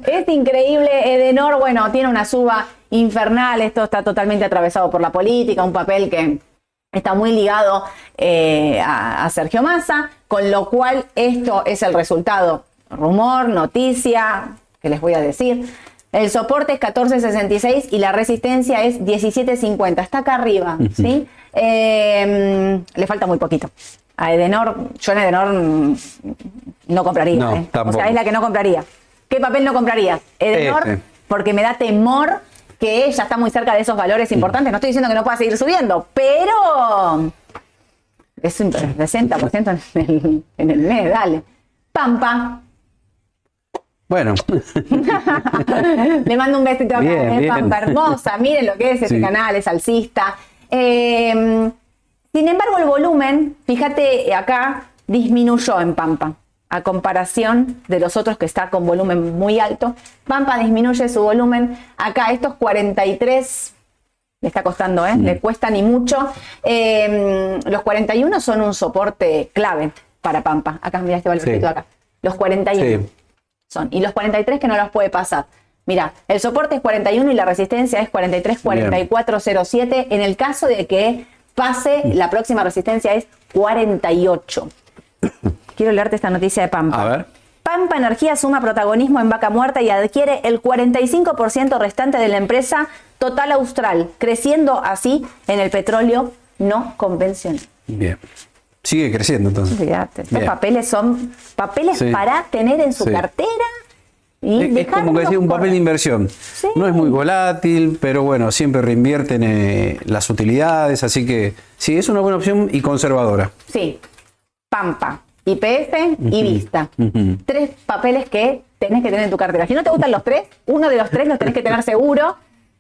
es increíble. Edenor, bueno, tiene una suba infernal. Esto está totalmente atravesado por la política, un papel que está muy ligado eh, a, a Sergio Massa, con lo cual esto es el resultado. Rumor, noticia, que les voy a decir. El soporte es 14.66 y la resistencia es 17.50. Está acá arriba, ¿sí? Eh, le falta muy poquito. A Edenor, yo en Edenor mm, no compraría. No, ¿eh? O sea, es la que no compraría. ¿Qué papel no comprarías? Edenor, Este. porque me da temor que ya está muy cerca de esos valores importantes. No estoy diciendo que no pueda seguir subiendo, pero es un 60% en el, en el mes, dale. Pampa, Bueno, Le mando un besito bien. Pampa hermosa. Miren lo que es este Sí. canal, es alcista. Eh, sin embargo, el volumen, fíjate acá, disminuyó en Pampa. A comparación de los otros que está con volumen muy alto. Pampa disminuye su volumen. Acá estos 43 le está costando, ¿eh? Le cuesta ni mucho. Eh, los 41 son un soporte clave para Pampa. Acá, mira este valorcito Sí. acá. Los 41 sí. Son. Y los 43 que no los puede pasar. Mira, el soporte es 41 y la resistencia es 43, 4407. En el caso de que pase, la próxima resistencia es 48. Quiero leerte esta noticia de Pampa. A ver. Pampa Energía suma protagonismo en Vaca Muerta y adquiere el 45% restante de la empresa Total Austral, creciendo así en el petróleo no convencional. Bien. Sigue creciendo entonces. Fíjate, estos Bien. papeles son papeles Sí. para tener en su Sí. cartera y Es, es como que decir un papel de inversión. No es muy volátil, pero bueno, siempre reinvierten eh, las utilidades, así que sí, es una buena opción y conservadora. Sí, Pampa, IPF y Vista. Tres papeles que tenés que tener en tu cartera. Si no te gustan los tres, uno de los tres los tenés que tener seguro.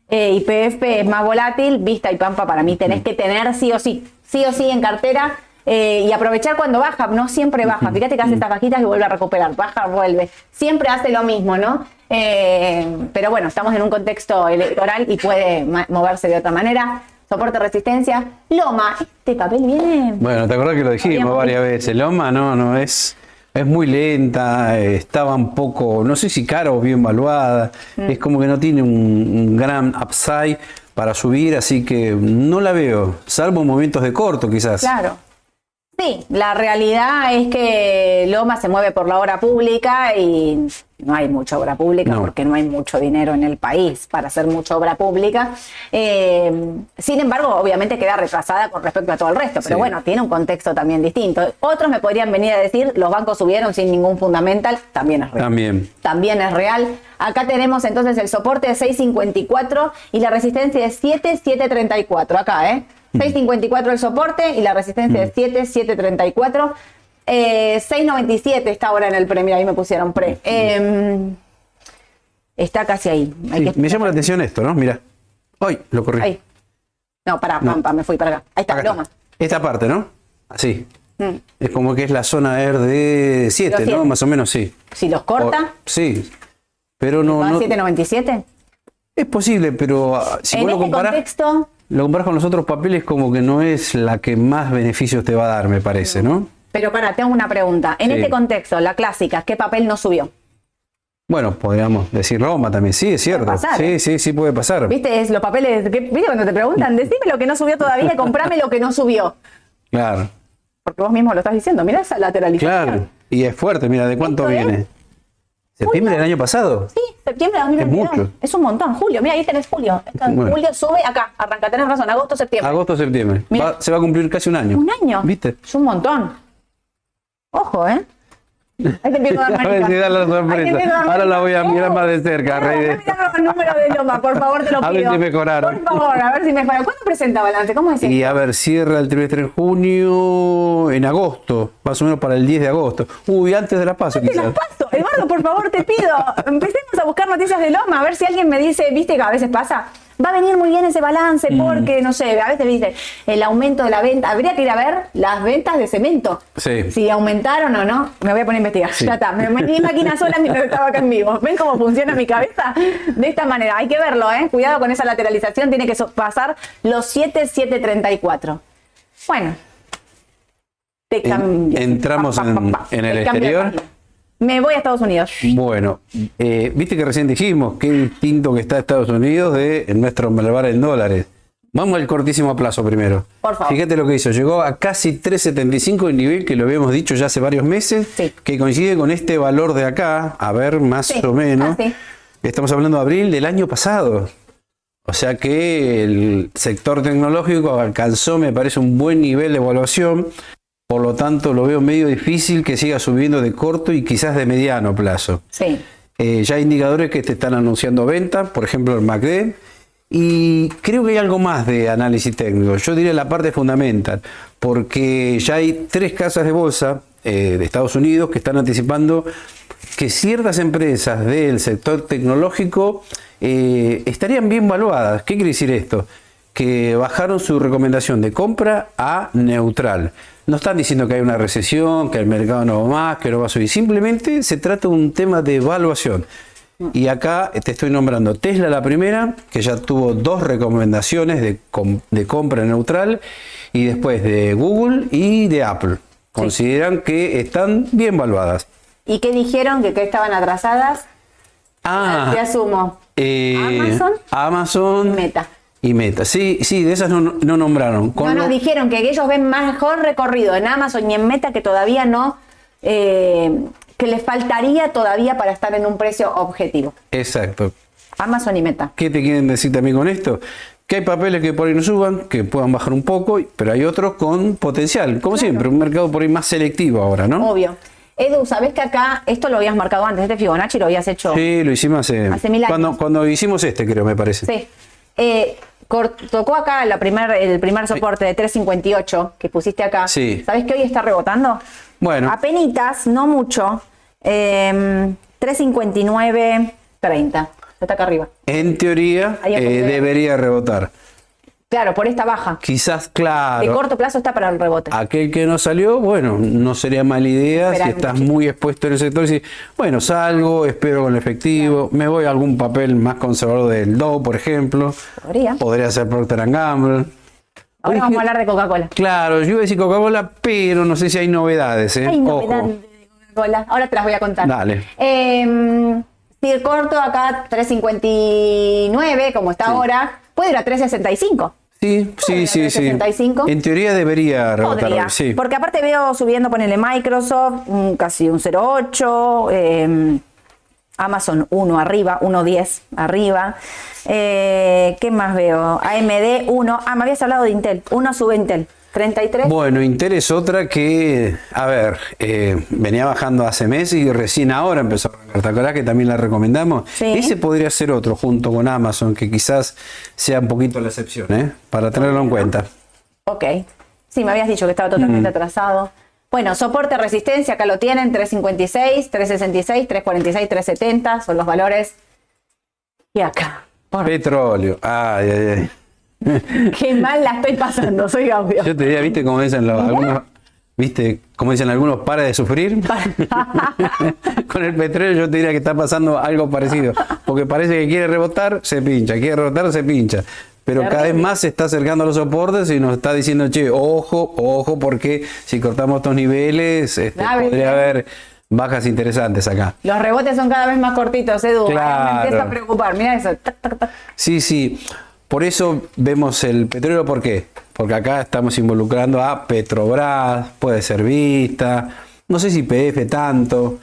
Eh, IPF es más volátil, Vista y Pampa para mí tenés que tener sí o sí, sí o sí en cartera. Eh, y aprovechar cuando baja, no siempre baja. Fíjate que hace estas bajitas y vuelve a recuperar, baja, vuelve. Siempre hace lo mismo, ¿no? Eh, pero bueno, estamos en un contexto electoral y puede moverse de otra manera. Soporte resistencia. Loma, este papel viene Bueno, te acordás que lo dijimos varias veces. Loma no, no es. Es muy lenta, eh, estaba un poco, no sé si cara o bien valuada, Mm. es como que no tiene un, un gran upside para subir, así que no la veo, salvo en momentos de corto quizás. Claro. Sí, la realidad es que Loma se mueve por la obra pública y no hay mucha obra pública No. porque no hay mucho dinero en el país para hacer mucha obra pública. Eh, sin embargo, obviamente queda retrasada con respecto a todo el resto, pero Sí. bueno, tiene un contexto también distinto. Otros me podrían venir a decir, los bancos subieron sin ningún fundamental, también es real También. también es real. Acá tenemos entonces el soporte de 6.54 y la resistencia de 7.734. Acá, ¿eh? 6.54 el soporte y la resistencia de 7.734. Eh, 6.97 está ahora en el pre. Mira, ahí me pusieron pre. Eh, está casi ahí. Hay Sí, que- me llama la atención esto, ¿no? Mira. Hoy lo corrí. Ahí. No, para, No. Pampa, me fui para acá. Ahí está, Acá está. Loma. Esta parte, ¿no? Así. Mm. Es como que es la zona de 7, Los ¿no? Más o menos, sí. Si los corta, O- sí. Pero no, ¿va no- 7.97. es posible, pero ah, si en vos lo este comparás, contexto, lo comparás con los otros papeles, como que no es la que más beneficios te va a dar, me parece, ¿no? Pero para, tengo una pregunta. En Sí. este contexto, la clásica, ¿qué papel no subió? Bueno, podríamos decir Roma también, sí, es cierto. pasar, sí, ¿eh? sí, sí puede pasar. ¿Viste? Es los papeles. que- ¿Viste cuando te preguntan? Decime lo que no subió todavía y comprame lo que no subió. Claro, Porque vos mismo lo estás diciendo. Mira esa lateralización. claro. Y es fuerte, mira, ¿de cuánto es viene? ¿Septiembre del año pasado? Sí, septiembre de 2022. mucho. Es un montón. Julio, mira, ahí tenés julio. Bueno. Julio sube acá, arranca, tenés razón, agosto, septiembre. Agosto, septiembre. Va- se va a cumplir casi un año. Un año. ¿Viste? Es un montón. Ojo, ¿eh? Manija. si da la sorpresa. Ahora la voy a mirar más de cerca, Rey. anda mirando los números de Loma, por favor, te lo pido. A ver si mejoraron. Por favor, a ver si mejoraron. ¿Cuándo presenta balance? ¿Cómo es Y a ver, cierra el trimestre en junio, en agosto, más o menos para el 10 de agosto. Uy, antes de la paso Te las quizás. paso. Eduardo, por favor, te pido. Empecemos a buscar noticias de Loma, a ver si alguien me dice, viste que a veces pasa, va a venir muy bien ese balance Mm. porque, no sé, a veces dice el aumento de la venta. Habría que ir a ver las ventas de cemento. Sí. Si aumentaron o no. Me voy a poner a investigar. Sí. Ya está. Me metí máquina sola mientras estaba acá en vivo. ¿Ven cómo funciona mi cabeza? De esta manera. Hay que verlo, ¿eh? Cuidado con esa lateralización. Tiene que pasar los 7,734. Bueno. Te En- entramos Pa, pa, pa, en- el cambio exterior. Me voy a Estados Unidos. Bueno, eh, viste que recién dijimos qué distinto que está Estados Unidos de nuestro malvar en dólares. Vamos al cortísimo plazo primero. Por favor. Fíjate lo que hizo. Llegó a casi 3.75 el nivel que lo habíamos dicho ya hace varios meses, Sí. que coincide con este valor de acá, a ver, más Sí, o menos. así. Estamos hablando de abril del año pasado. O sea que el sector tecnológico alcanzó, me parece, un buen nivel de evaluación. Por lo tanto, lo veo medio difícil que siga subiendo de corto y quizás de mediano plazo. Sí. Eh, ya hay indicadores que te están anunciando venta, por ejemplo el MACD, y creo que hay algo más de análisis técnico. Yo diría la parte fundamental, porque ya hay tres casas de bolsa eh, de Estados Unidos que están anticipando que ciertas empresas del sector tecnológico eh, estarían bien valuadas. ¿Qué quiere decir esto? Que bajaron su recomendación de compra a neutral. No están diciendo que hay una recesión, que el mercado no va más, que no va a subir. Simplemente se trata de un tema de evaluación. Y acá te estoy nombrando Tesla la primera, que ya tuvo dos recomendaciones de, de compra neutral, y después de Google y de Apple. Consideran que están bien valuadas. ¿Y qué dijeron? ¿Que, que estaban atrasadas? Ah, ¿Qué asumo? eh, Amazon. Amazon Meta. Y Meta. Sí, sí, de esas no, no nombraron. Con No, no, lo- dijeron que ellos ven mejor recorrido en Amazon y en Meta que todavía no, eh, que les faltaría todavía para estar en un precio objetivo. Exacto. Amazon y Meta. ¿Qué te quieren decir también con esto? Que hay papeles que por ahí no suban, que puedan bajar un poco, pero hay otros con potencial. Como siempre, un mercado por ahí más selectivo ahora, ¿no? Obvio. Edu, ¿sabés que acá esto lo habías marcado antes? Este Fibonacci lo habías hecho. Sí, lo hicimos hace, Hace mil años. Cuando, cuando hicimos este, creo, me parece. Sí. Eh, tocó acá la primer, el primer soporte de 358 que pusiste acá. Sí. ¿Sabés que hoy está rebotando? Bueno, Apenitas, no mucho. Eh, 359.30. Está acá arriba. en teoría eh, debería rebotar. Claro, por esta baja. Quizás, De claro, corto plazo está para el rebote. aquel que no salió, bueno, no sería mala idea Esperar si estás muy expuesto en el sector y decir, bueno, salgo, espero con el efectivo, me voy a algún papel más conservador del Dow, por ejemplo. Podría. Podría ser Procter Gamble. Ahora Oye, vamos a hablar de Coca-Cola. Claro, yo iba a decir Coca-Cola, pero no sé si hay novedades, ¿eh? Hay novedad Ojo. de Coca-Cola. Ahora te las voy a contar. Dale. Eh, si el corto acá 359, como está ahora, puede ir a 365. Sí, sí, sí, sí. 65. En teoría debería rebotar Podría, sí. porque aparte veo subiendo, ponele Microsoft, casi un 0,8, eh, Amazon 1 arriba, 1,10 arriba. Eh, ¿Qué más veo? AMD 1, ah, me habías hablado de Intel, 1 sube Intel, 33. Bueno, Intel es otra que, a ver, eh, venía bajando hace meses y recién ahora empezó a. ¿Te que también la recomendamos? Sí. Ese podría ser otro junto con Amazon, que quizás sea un poquito la excepción, ¿eh? Para tenerlo en cuenta. Ok. Sí, me habías dicho que estaba totalmente Mm. atrasado. Bueno, soporte, resistencia, acá lo tienen, 356, 366, 346, 370, son los valores. Y acá. Por- Petróleo. Ay, ay, ay. Qué mal la estoy pasando, soy Gaudio. Yo te diría, ¿viste cómo dicen los- algunos, viste, como dicen algunos, para de sufrir? Con el petróleo yo te diría que está pasando algo parecido, porque parece que quiere rebotar, se pincha, quiere rebotar, se pincha. Pero cada vez más se está acercando a los soportes y nos está diciendo, che, ojo, ojo, porque si cortamos estos niveles, este, Ah, podría haber bajas interesantes acá. Los rebotes son cada vez más cortitos, Edu. Claro. Me empieza a preocupar. Mira eso. Sí, sí. Por eso vemos el petróleo, ¿por qué? Porque acá estamos involucrando a Petrobras, puede ser Vista, no sé si PF tanto,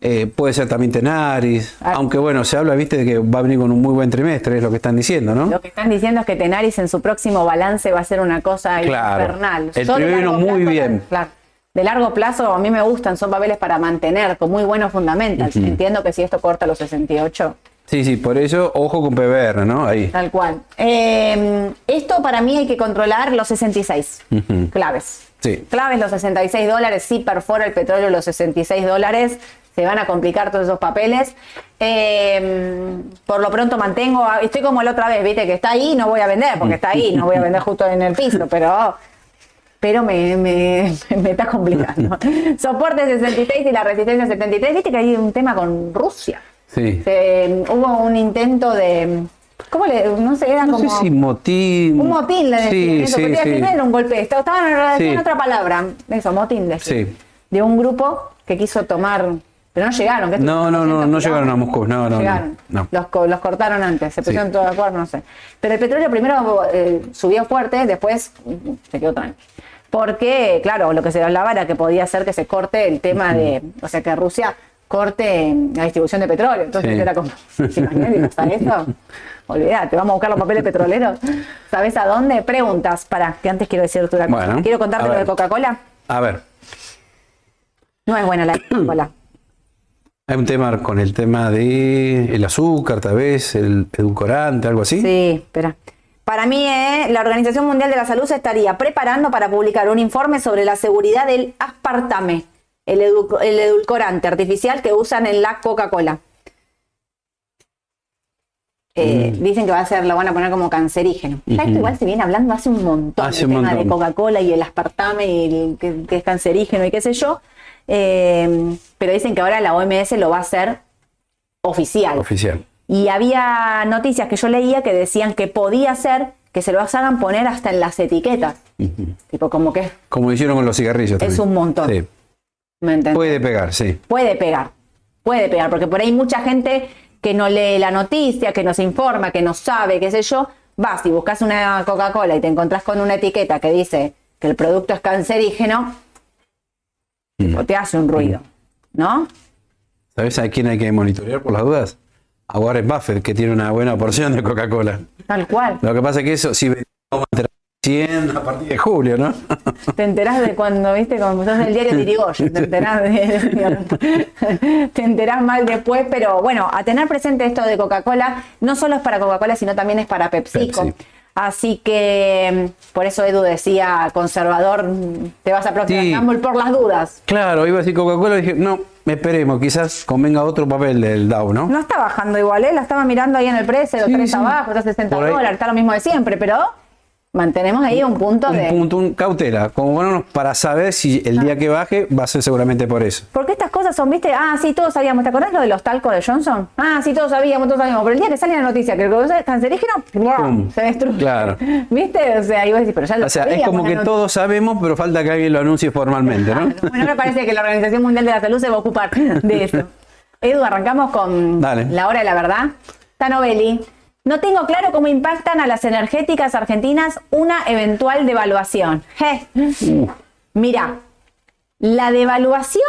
eh, puede ser también Tenaris, Ah. aunque bueno, se habla, viste, de que va a venir con un muy buen trimestre, es lo que están diciendo, ¿no? Lo que están diciendo es que Tenaris en su próximo balance va a ser una cosa Claro. infernal. El muy plazo, bien. Claro. De largo plazo a mí me gustan, son papeles para mantener con muy buenos fundamentals. Entiendo que si esto corta los 68, Sí, sí, por eso ojo con PBR, ¿no? Ahí. tal cual. Eh, esto para mí hay que controlar los 66 Ujú. claves. Sí. Claves los 66 dólares, si perfora el petróleo los 66 dólares, se van a complicar todos esos papeles. Eh, por lo pronto mantengo, estoy como la otra vez, viste, que está ahí, no voy a vender, porque está ahí, no voy a vender justo en el piso, pero pero me, me, me está complicando. Soporte 66 y la resistencia 73, viste que hay un tema con Rusia. Sí. Se- hubo un intento de, ¿cómo le, no sé, era No como... sé si motín. Un motín le decían Sí, eso, sí, al final era un golpe de estado. Estaban en otra palabra. Eso, motín decían. Sí. De un grupo que quiso tomar. Pero no llegaron. que No, no, no, 200 no llegaron a. Moscú, no, no, no, Llegaron. no. Los, los cortaron antes, se pusieron todos de acuerdo, no sé. Pero el petróleo primero eh, subió fuerte, después mm, se quedó tranquilo. Porque, claro, lo que se hablaba era que podía ser que se corte el tema de. O sea, que Rusia corte la distribución de petróleo. Entonces Sí. era como, ¿te eso? Olvídate, vamos a buscar los papeles petroleros. ¿Sabes a dónde? Preguntas. Para, que antes quiero decirte una cosa. Bueno, quiero contarte lo de. Coca-Cola. A ver, No es buena la Coca-Cola. hay un tema con el tema de el azúcar, tal vez, el edulcorante, algo así. Sí, espera. Para mí, eh, la Organización Mundial de la Salud se estaría preparando para publicar un informe sobre la seguridad del aspartame, el, edu- el edulcorante artificial que usan en la Coca-Cola. Eh, Mm. Dicen que va a ser, lo van a poner como cancerígeno. Ya esto igual se viene hablando hace un montón Hace el un tema de. Coca-Cola y el aspartame y el que, que es cancerígeno y qué sé yo. Eh, pero dicen que ahora la OMS lo va a hacer oficial. Oficial. Y había noticias que yo leía que decían que podía ser que se lo hagan poner hasta en las etiquetas. Tipo, como que Como hicieron con los cigarrillos. Es también. un montón. Sí. ¿Me entendés? Puede pegar, sí. Puede pegar, puede pegar, porque por ahí mucha gente que no lee la noticia, que no se informa, que no sabe, qué sé yo, vas y buscas una Coca-Cola y te encontrás con una etiqueta que dice que el producto es cancerígeno, tipo, te hace un ruido, ¿no? ¿Sabes a quién hay que monitorear por las dudas? A Warren Buffett, que tiene una buena porción de Coca-Cola. Tal cual. Lo que pasa es que eso, si entrar 100 a partir de julio, ¿no? Te enterás de cuando, viste, cuando sos del diario Tirigoyen, te enterás de, te enterás mal después, pero bueno, a tener presente esto de Coca-Cola, no solo es para Coca-Cola, sino también es para PepsiCo. Pepsi. Así que mm, por eso Edu decía, conservador, te vas a Procter Sí. Por las dudas. Claro, iba a decir Coca-Cola y dije, no, esperemos, quizás convenga otro papel del Dow, ¿no? No está bajando igual, ¿eh? La estaba mirando ahí en el precio, Sí, 3 sí. abajo, está 60 Por ahí. dólares, está lo mismo de siempre, pero mantenemos ahí un punto Un de... punto, un cautela, como bueno, para saber si el día que baje va a ser seguramente por eso. Porque estas cosas son, viste, ah, sí, todos sabíamos. ¿Te acordás lo de los talcos de Johnson? Ah, sí, todos sabíamos, todos sabíamos. Pero el día que sale la noticia que el es cancerígeno. Pum. se destruye. Claro. ¿Viste? O sea, iba a decir, pero ya lo O sea, es sabíamos, como que todos sabemos, pero falta que alguien lo anuncie formalmente, ¿no? Bueno, me parece que la Organización Mundial de la Salud se va a ocupar de eso. Edu, arrancamos con Dale. la hora de la verdad. Tanovelli. No tengo claro cómo impactan a las energéticas argentinas una eventual devaluación. Je. Mira, la devaluación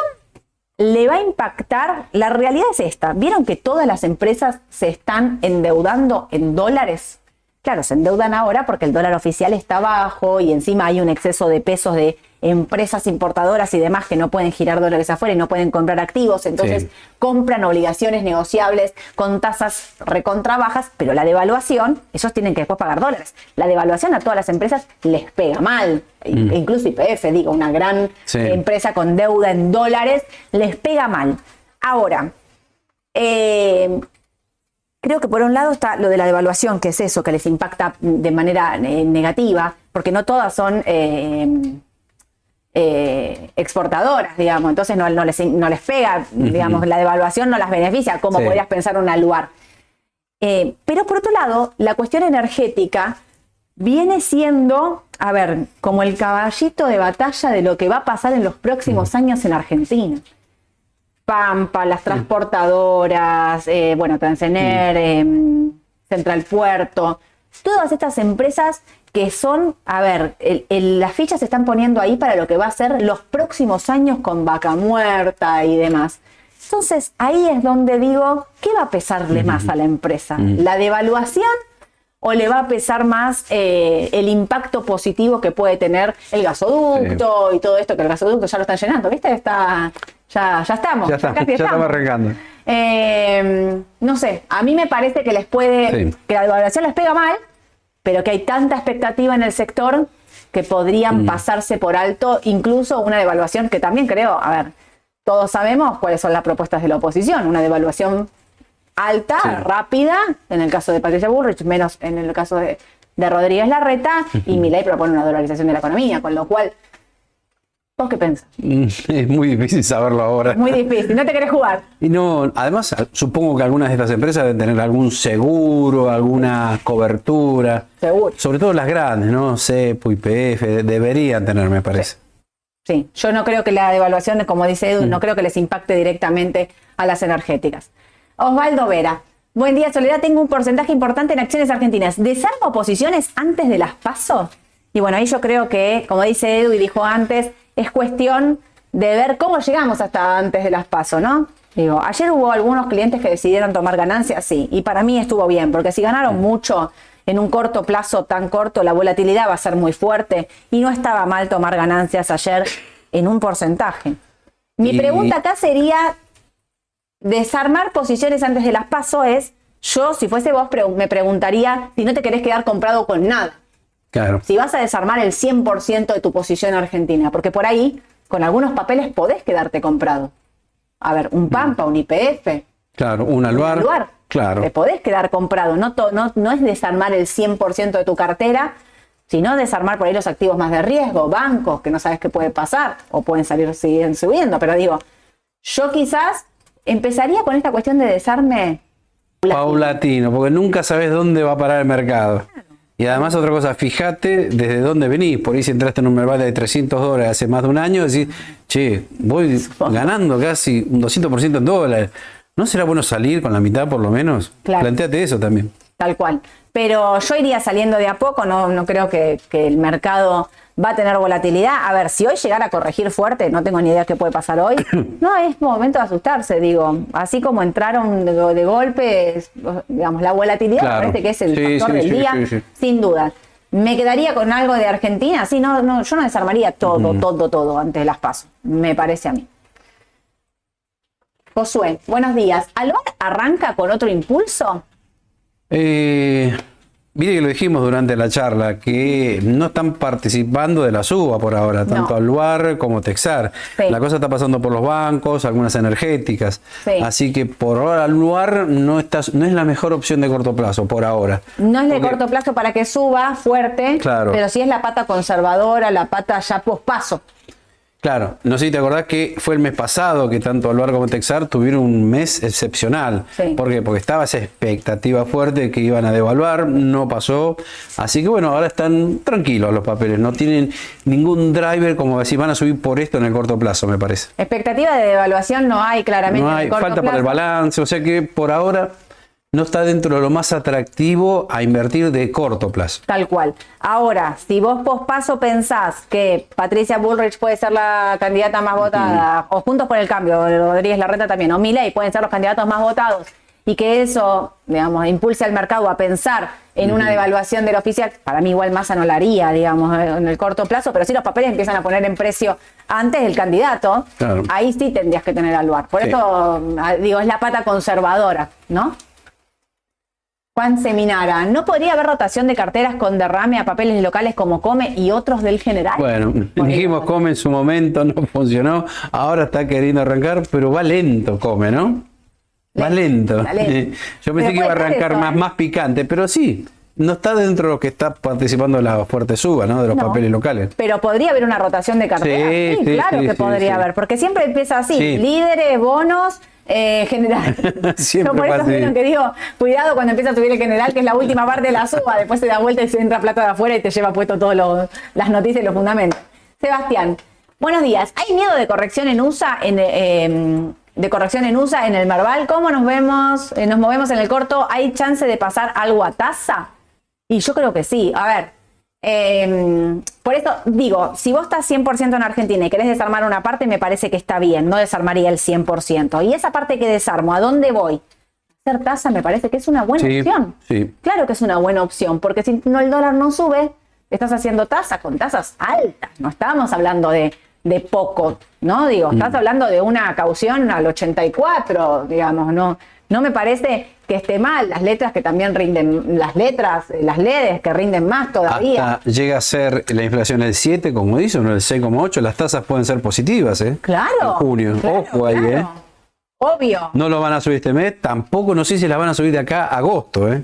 le va a impactar. La realidad es esta. ¿Vieron que todas las empresas se están endeudando en dólares? Claro, se endeudan ahora porque el dólar oficial está bajo y encima hay un exceso de pesos de empresas importadoras y demás que no pueden girar dólares afuera y no pueden comprar activos. Entonces Sí. compran obligaciones negociables con tasas recontra bajas, pero la devaluación, esos tienen que después pagar dólares. La devaluación a todas las empresas les pega mal. E Incluso IPF, digo, una gran Sí. empresa con deuda en dólares, les pega mal. Ahora, eh, creo que por un lado está lo de la devaluación, que es eso, que les impacta de manera eh, negativa, porque no todas son eh, eh, exportadoras, digamos, entonces no, no les, no les pega, digamos, la devaluación no las beneficia, como Sí. podrías pensar una lugar. Eh, pero por otro lado, la cuestión energética viene siendo, a ver, como el caballito de batalla de lo que va a pasar en los próximos años en Argentina. Pampa, las transportadoras, eh, bueno, Transener, eh, Central Puerto, todas estas empresas que son, a ver, el- el- las fichas se están poniendo ahí para lo que va a ser los próximos años con vaca muerta y demás. Entonces, ahí es donde digo, ¿qué va a pesarle más a la empresa? ¿La devaluación o le va a pesar más eh, el impacto positivo que puede tener el gasoducto y todo esto, que el gasoducto ya lo están llenando, ¿viste? Está, ya, ya estamos. Ya está, casi ya estamos arrancando. Eh, no sé, a mí me parece que les puede, Sí. que la devaluación les pega mal, pero que hay tanta expectativa en el sector que podrían pasarse por alto incluso una devaluación que también creo, a ver, todos sabemos cuáles son las propuestas de la oposición, una devaluación alta, Sí. rápida, en el caso de Patricia Bullrich, menos en el caso de, de Rodríguez Larreta, y Milei propone una dolarización de la economía, con lo cual, ¿vos qué pensás? Mm, Es muy difícil saberlo ahora. Muy difícil, no te querés jugar. Y no, además supongo que algunas de estas empresas deben tener algún seguro, alguna cobertura. Seguro. Sobre todo las grandes, ¿no? CEPO, IPF, de- deberían tener, me parece. Sí, yo no creo que la devaluación, como dice Edu, no creo que les impacte directamente a las energéticas. Osvaldo Vera. Buen día, Soledad. Tengo un porcentaje importante en acciones argentinas. ¿Desarmo posiciones antes de las pasos? Y bueno, ahí yo creo que, como dice Edu y dijo antes, es cuestión de ver cómo llegamos hasta antes de las pasos, ¿no? Digo, ayer hubo algunos clientes que decidieron tomar ganancias, sí, y para mí estuvo bien, porque si ganaron mucho en un corto plazo tan corto, la volatilidad va a ser muy fuerte y no estaba mal tomar ganancias ayer en un porcentaje. Mi Y- pregunta acá sería, desarmar posiciones antes de las paso es, yo si fuese vos pre- me preguntaría si no te querés quedar comprado con nada Claro. si vas a desarmar el 100% de tu posición argentina, porque por ahí, con algunos papeles podés quedarte comprado. A ver, un Pampa, un IPF, Claro, un un aluar. lugar, Claro. te podés quedar comprado. No, to- no, no es desarmar el 100% de tu cartera, sino desarmar por ahí los activos más de riesgo, bancos, que no sabes qué puede pasar, o pueden salir siguen subiendo. Pero digo, yo quizás empezaría con esta cuestión de desarme Paulatino, porque nunca sabes dónde va a parar el mercado. Y además otra cosa, fíjate desde dónde venís. Por ahí si entraste en un merval de 300 dólares hace más de un año, decís, che, voy ganando casi un 200% en dólares. ¿No será bueno salir con la mitad por lo menos? Claro. Planteate eso también. Tal cual. Pero yo iría saliendo de a poco, no, no creo que, que el mercado va a tener volatilidad. A ver, si hoy llegara a corregir fuerte, no tengo ni idea qué puede pasar hoy. No, es momento de asustarse, digo. Así como entraron de, de golpe, digamos, la volatilidad Claro. parece que es el Sí, factor sí, del sí, día, sin duda. Me quedaría con algo de Argentina, sí, no, no, yo no desarmaría todo, todo, todo antes de las pasos, me parece a mí. Josué, buenos días. ¿Alvar arranca con otro impulso? Eh, Mire que lo dijimos durante la charla, que no están participando de la suba por ahora, tanto No. Aluar como Texar. Sí. La cosa está pasando por los bancos, algunas energéticas. Sí. Así que por ahora Aluar no, está, no es la mejor opción de corto plazo, por ahora. No es de Porque- corto plazo para que suba fuerte, Claro. pero sí es la pata conservadora, la pata ya pospaso. Claro, no sé si te acordás que fue el mes pasado que tanto Aluar como Texar tuvieron un mes excepcional. Sí. ¿Por qué? Porque estaba esa expectativa fuerte de que iban a devaluar, no pasó. Así que bueno, ahora están tranquilos los papeles, no tienen ningún driver como decir van a subir por esto en el corto plazo, me parece. Expectativa de devaluación no hay claramente No en hay el corto falta para el balance, o sea que por ahora no está dentro de lo más atractivo a invertir de corto plazo. Tal cual. Ahora, si vos pospaso pensás que Patricia Bullrich puede ser la candidata más votada, o Juntos por el Cambio, Rodríguez Larreta también, o Milei pueden ser los candidatos más votados, y que eso, digamos, impulse al mercado a pensar en una devaluación del oficial, para mí igual Massa no la haría, digamos, en el corto plazo, pero si los papeles empiezan a poner en precio antes del candidato, Claro. ahí sí tendrías que tener al lugar. Por Sí. eso, ah, digo, es la pata conservadora, ¿no? Juan Seminara, ¿no podría haber rotación de carteras con derrame a papeles locales como Come y otros del general? Bueno, dijimos come en su momento, no funcionó, ahora está queriendo arrancar, pero va lento come, ¿no? Va lento. Yo pensé Pero que iba a arrancar eso, más, ¿eh? más picante, pero sí, no está dentro de lo que está participando la fuerte suba, ¿no? De los No. papeles locales. Pero podría haber una rotación de carteras. Sí, Sí, sí, claro sí, que podría haber, porque siempre empieza así: Sí. líderes, bonos. Eh, general. Siempre Yo por eso vieron que digo, cuidado cuando empieza a subir el general, que es la última parte de la suba, después se da vuelta y se entra plata de afuera y te lleva puesto todas las noticias y los fundamentos. Sebastián, buenos días. ¿Hay miedo de corrección en USA en, eh, de corrección en USA en el Marval? ¿Cómo nos vemos? eh, nos movemos en el corto. ¿Hay chance de pasar algo a tasa? Y yo creo que sí. A ver, eh, por eso digo, si vos estás 100% en Argentina y querés desarmar una parte, me parece que está bien, no desarmaría el 100%. Y esa parte que desarmo, ¿a dónde voy? Hacer tasa me parece que es una buena Sí, opción. sí. Claro que es una buena opción, porque si no el dólar no sube, estás haciendo tasa con tasas altas. No estábamos hablando de, de poco, ¿no? Digo, Mm. estás hablando de una caución al 84, digamos, no, no me parece que esté mal. Las letras que también rinden, las letras, las LEDs que rinden más todavía. Hasta llega a ser la inflación el 7, como dice, o el 6,8, las tasas pueden ser positivas, ¿eh? Claro. En junio. claro, Ojo ahí, claro. ¿eh? Obvio. No lo van a subir este mes, tampoco no sé si las van a subir de acá a agosto, ¿eh?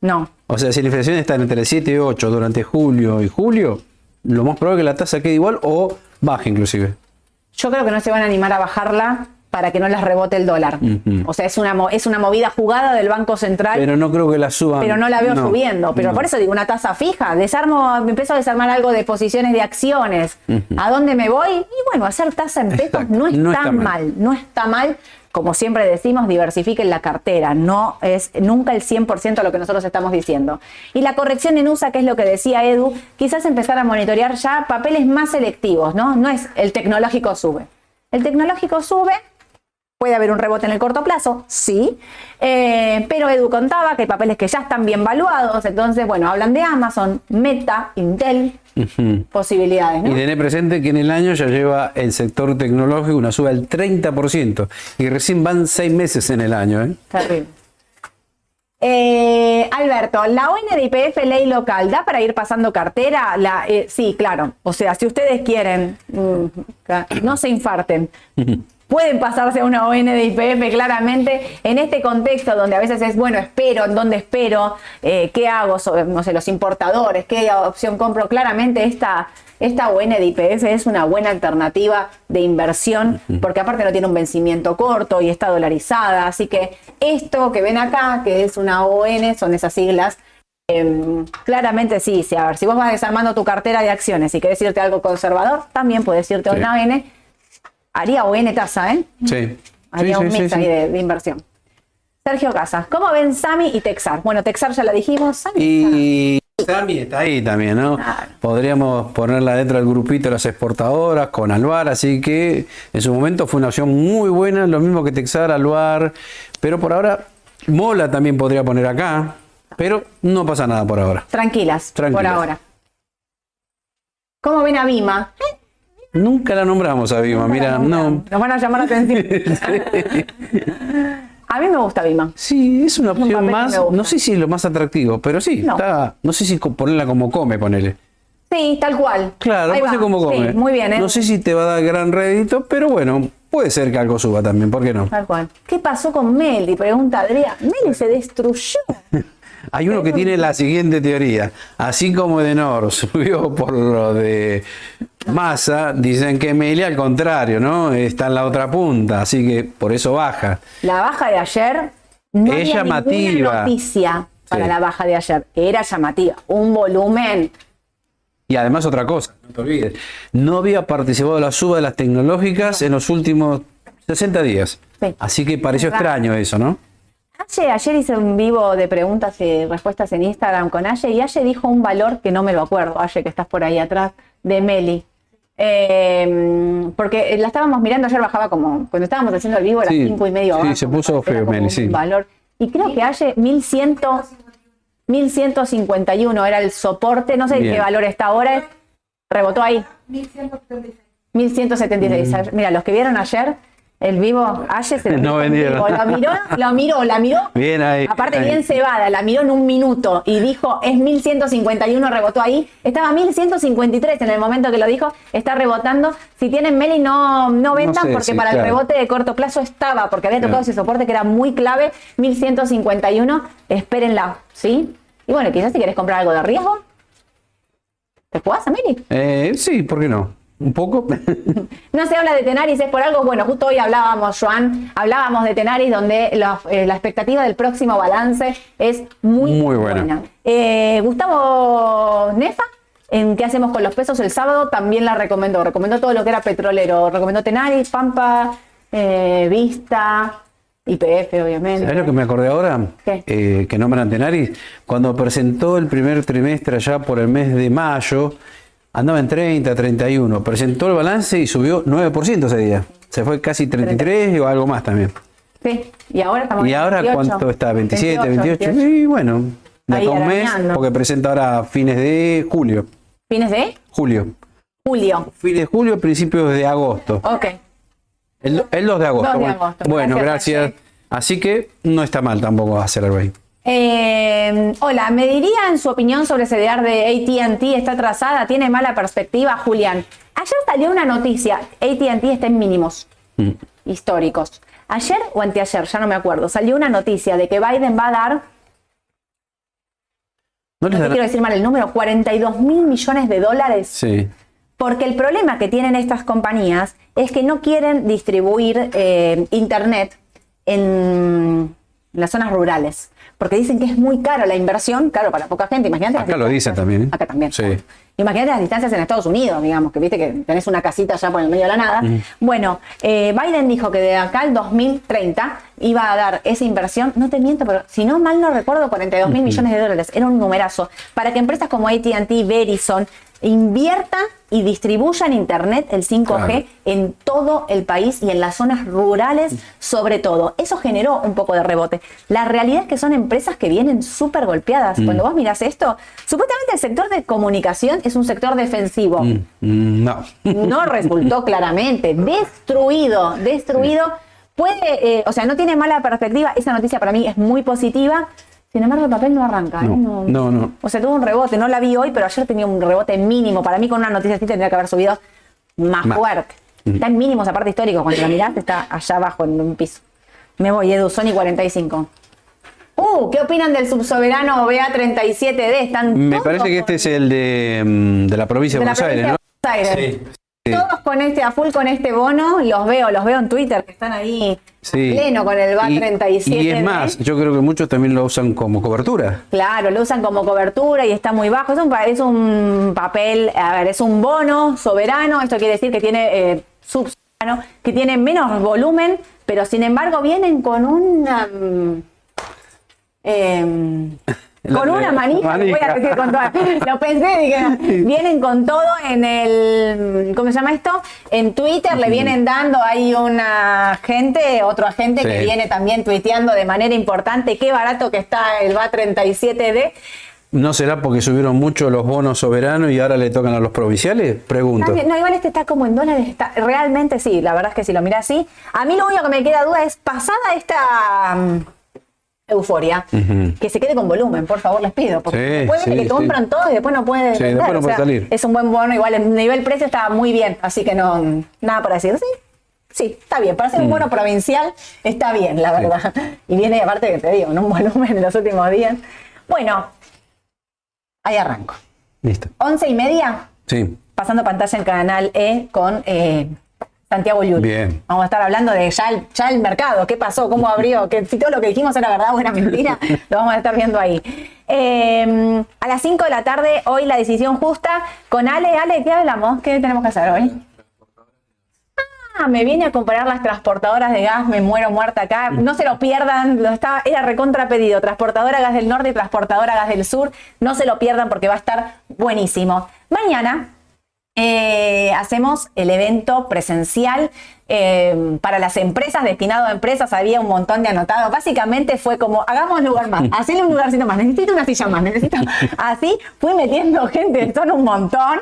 No. O sea, si la inflación está entre 7 y 8 durante julio y julio, lo más probable es que la tasa quede igual o baje inclusive. Yo creo que no se van a animar a bajarla para que no les rebote el dólar. O sea, es una, es una movida jugada del Banco Central. Pero no creo que la suban. pero no la veo subiendo. Pero no. por eso digo una tasa fija. Desarmo, me empiezo a desarmar algo de posiciones de acciones. ¿A dónde me voy? Y bueno, hacer tasa en pesos no está, No está mal. mal. No está mal. Como siempre decimos, diversifiquen la cartera. No es nunca el 100% lo que nosotros estamos diciendo. Y la corrección en USA, que es lo que decía Edu, quizás empezar a monitorear ya papeles más selectivos, ¿no? No es el tecnológico sube. El tecnológico sube, Puede haber un rebote en el corto plazo, sí, eh, pero Edu contaba que hay papeles que ya están bien valuados, entonces, bueno, hablan de Amazon, Meta, Intel, posibilidades. ¿no? Y tener presente que en el año ya lleva el sector tecnológico una suba del 30% y recién van seis meses en el año. ¿eh? Terrible. Eh, Alberto, la ON de IPF ley local, ¿da para ir pasando cartera? La, eh, sí, claro. O sea, si ustedes quieren, mm, no se infarten. Pueden pasarse a una ON de IPF claramente en este contexto donde a veces es, bueno, espero, ¿en dónde espero? Eh, ¿Qué hago? sobre, no sé, los importadores, ¿qué opción compro? Claramente esta, esta ON de IPF es una buena alternativa de inversión porque aparte no tiene un vencimiento corto y está dolarizada. Así que esto que ven acá, que es una ON, son esas siglas. em, claramente sí, sí, a ver, si vos vas desarmando tu cartera de acciones y querés irte a algo conservador, también puedes irte a Sí. una Haría ON tasa, ¿eh? Sí. Haría Sí, un sí, mix ahí de, de inversión. Sergio Casas, ¿cómo ven Sami y Texar? Bueno, Texar ya la dijimos. Sami, Y Sami está ahí también, ¿no? Claro. Podríamos ponerla dentro del grupito de las exportadoras con Alvar, así que en su momento fue una opción muy buena, lo mismo que Texar, Alvar, pero por ahora Mola también podría poner acá, pero no pasa nada por ahora. tranquilas, por Tranquilas. ahora. ¿Cómo ven a Vima? Nunca la nombramos a Vima, mira, no. Nos van a llamar la atención. a mí me gusta Vima. Sí, es una opción más, no sé si es lo más atractivo, pero sí, No. está, no sé si ponerla como come, ponele. Sí, tal cual. Claro, no sé cómo come. Sí, muy bien, ¿eh? No sé si te va a dar gran rédito, pero bueno, puede ser que algo suba también, ¿por qué no? Tal cual. ¿Qué pasó con Meli? Pregunta Adrián. Meli se destruyó. Hay uno que tiene la siguiente teoría. Así como Edenor subió por lo de Massa, dicen que Meli al contrario, ¿no? Está en la otra punta, así que por eso baja. La baja de ayer no Es había llamativa. noticia para Sí. la baja de ayer. Era llamativa. Un volumen. Y además otra cosa, no te olvides, no había participado de la suba de las tecnológicas en los últimos 60 días. Sí. Así que pareció extraño eso, ¿no? Aye, ayer hice un vivo de preguntas y respuestas en Instagram con Aye y Aye dijo un valor que no me lo acuerdo, Aye que estás por ahí atrás, de Meli. Eh, porque la estábamos mirando, ayer bajaba como, cuando estábamos haciendo el vivo, a las Sí, cinco y medio. sí, abajo, se puso feo, Meli, sí. Valor. Y creo que Aye 1100, 1151 era el soporte, no sé Bien. qué valor está ahora, rebotó ahí. 1176. 1176. Mira, los que vieron ayer el vivo, Aye se lo Mm. No vivo, Lo miró, lo miró, la miró. Bien ahí. Aparte ahí. bien cebada, la miró en un minuto y dijo es 1151, rebotó ahí. Estaba 1153 en el momento que lo dijo, está rebotando. Si tienen Meli no, no vendan sé, porque sí, para el rebote de corto plazo estaba, porque había tocado Claro. ese soporte que era muy clave, 1151, espérenla, ¿sí? Y bueno, quizás si quieres comprar algo de riesgo, ¿te jugás a Meli? Eh, sí, ¿por qué no? Un poco. No se habla de Tenaris, es por algo, bueno, justo hoy hablábamos, Joan, hablábamos de Tenaris, donde la, eh, la expectativa del próximo balance es muy, Muy buena. buena. Eh, Gustavo Nefa, en ¿Qué hacemos con los pesos? El sábado también la recomendó, recomendó todo lo que era petrolero, recomendó Tenaris, Pampa, eh, Vista, IPF, obviamente. ¿Sabes lo que me acordé ahora? ¿Qué? Eh, que nombran Tenaris. Cuando presentó el primer trimestre allá por el mes de mayo, andaba en 30, 31. Presentó el balance y subió 9% ese día. Se fue casi 33 o algo más también. Sí, y ahora estamos ¿Y ahora 28, cuánto está? ¿27, 28? 28. Y bueno, de acá un mes, porque presenta ahora fines de julio. ¿Fines de Julio. julio? Fines de julio, principios de agosto. Ok. El, el 2 de agosto. 2 de agosto. Bueno, Gracias, gracias. Así que no está mal tampoco hacer algo ahí. Eh, hola, ¿me diría en su opinión sobre CDR de ATT? ¿Está atrasada? ¿Tiene mala perspectiva, Julián? Ayer salió una noticia, ATT está en mínimos Mm. históricos. Ayer o anteayer, ya no me acuerdo, salió una noticia de que Biden va a dar, ¿No les no quiero decir mal el número, 42 mil millones de dólares Sí. porque el problema que tienen estas compañías es que no quieren distribuir eh, Internet en las zonas rurales. Porque dicen que es muy caro la inversión, claro, para poca gente. Imagínate. Acá lo dicen también, ¿eh? Acá también. Sí. Imagínate las distancias en Estados Unidos, digamos, que viste que tenés una casita allá por el medio de la nada. Bueno, eh, Biden dijo que de acá al 2030 iba a dar esa inversión, no te miento, pero si no mal no recuerdo, 42 mil millones de dólares. Era un numerazo. Para que empresas como ATT, Verizon, inviertan y distribuyan Internet, el 5G, Claro. en todo el país y en las zonas rurales sobre todo. Eso generó un poco de rebote. La realidad es que son empresas que vienen súper golpeadas. Mm. Cuando vos mirás esto, supuestamente el sector de comunicación es un sector defensivo. Mm, mm, No. No resultó claramente. Destruido, destruido. Puede, eh, o sea, no tiene mala perspectiva. Esa noticia para mí es muy positiva. Sin embargo, el papel no arranca. ¿eh? No, no, no. O sea, tuvo un rebote. No la vi hoy, pero ayer tenía un rebote mínimo. Para mí, con una noticia así tendría que haber subido más, Más. fuerte. Está en mínimos, aparte histórico. Cuando la mirás, está allá abajo en un piso. Me voy, Edu, Sony 45. Uh, ¿qué opinan del subsoberano BA37D? Están Me parece que este es el de, mm, de la provincia de Buenos Aires, ¿no? de Buenos Aires. Sí. Sí. Todos con este, a full con este bono, los veo, los veo en Twitter, que están ahí Sí. pleno con el Y- BA37. Y, es más, yo creo que muchos también lo usan como cobertura. Claro, lo usan como cobertura y está muy bajo. Es un, es un papel, a ver, es un bono soberano. Esto quiere decir que tiene eh, subsoberano, que tiene menos volumen, pero sin embargo vienen con una. mm, em, con una manija, manija. voy a decir con toda- lo pensé, dije, vienen con todo en el, ¿cómo se llama esto? En Twitter le vienen dando ahí una gente, otro agente que viene también tuiteando de manera importante qué barato que está el BA37D. ¿No será porque subieron mucho los bonos soberanos y ahora le tocan a los provinciales? Pregunto. No, igual este está como en dólares. Está, realmente sí, la verdad es que si lo miras así. A mí lo único que me queda duda es, pasada esta euforia, que se quede con volumen, por favor, les pido. Porque Sí, después sí, que sí. compran todo y después no puede Sí, después no o puede sea, salir. Es un buen bono, igual el nivel precio está muy bien, así que no, nada para decir. Sí, sí, está bien. Para ser un Mm. bono provincial está bien, la verdad. Y viene, aparte que te digo, en un volumen en los últimos días. Bueno, ahí arranco. Listo. Once y media, Sí. pasando pantalla en Canal E con eh, Santiago Llull. Bien. Vamos a estar hablando de ya el, ya el mercado, qué pasó, cómo abrió, que si todo lo que dijimos era verdad o era mentira, lo vamos a estar viendo ahí. Eh, a las 5 de la tarde, hoy la decisión justa con Ale. Ale, ¿qué hablamos? ¿Qué tenemos que hacer hoy? Ah, me viene a comparar las transportadoras de gas, me muero muerta acá. No se lo pierdan, lo estaba, era recontra pedido. Transportadora Gas del Norte y Transportadora Gas del Sur. No se lo pierdan porque va a estar buenísimo. Mañana eh, hacemos el evento presencial eh, para las empresas, destinado a empresas, había un montón de anotados. Básicamente fue como, hagamos lugar más, hacerle un lugarcito más, necesito una silla más, necesito... Así fui metiendo gente, son un montón.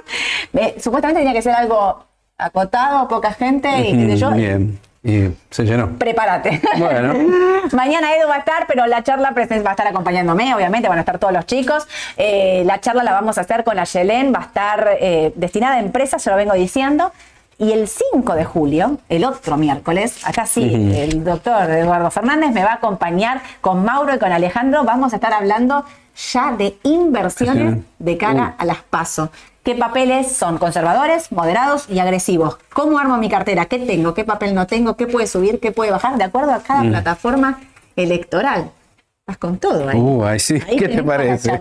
Eh, supuestamente tenía que ser algo acotado, poca gente y qué sé yo. Bien. Y se llenó. Prepárate. Bueno. Mañana Edu va a estar, pero la charla va a estar acompañándome, obviamente, van a estar todos los chicos. Eh, la charla la vamos a hacer con Ayelén, va a estar eh, destinada a empresas, se lo vengo diciendo. Y el 5 de julio, el otro miércoles, acá sí, el doctor Eduardo Fernández me va a acompañar con Mauro y con Alejandro. Vamos a estar hablando ya de inversiones de cara a las PASO. ¿Qué papeles son conservadores, moderados y agresivos? ¿Cómo armo mi cartera? ¿Qué tengo? ¿Qué papel no tengo? ¿Qué puede subir? ¿Qué puede bajar? De acuerdo a cada plataforma electoral. Vas con todo ahí. Uh, ahí sí. Ahí ¿Qué te parece?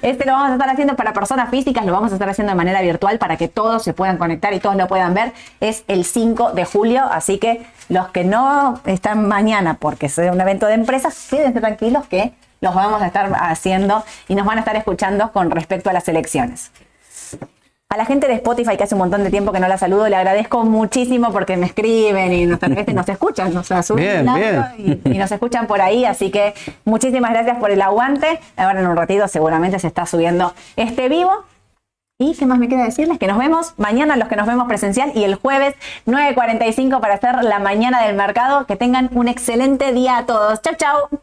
Este lo vamos a estar haciendo para personas físicas, lo vamos a estar haciendo de manera virtual para que todos se puedan conectar y todos lo puedan ver. Es el 5 de julio, así que los que no están mañana porque es un evento de empresas, quédense tranquilos que los vamos a estar haciendo y nos van a estar escuchando con respecto a las elecciones. A la gente de Spotify, que hace un montón de tiempo que no la saludo, le agradezco muchísimo porque me escriben y nos, nos escuchan, nos Bien, y nos escuchan por ahí, así que muchísimas gracias por el aguante. Ahora en un ratito seguramente se está subiendo este vivo. ¿Y qué más me queda decirles? Que nos vemos mañana los que nos vemos presencial y el jueves 9.45 para hacer la mañana del mercado. Que tengan un excelente día a todos. Chau, chau.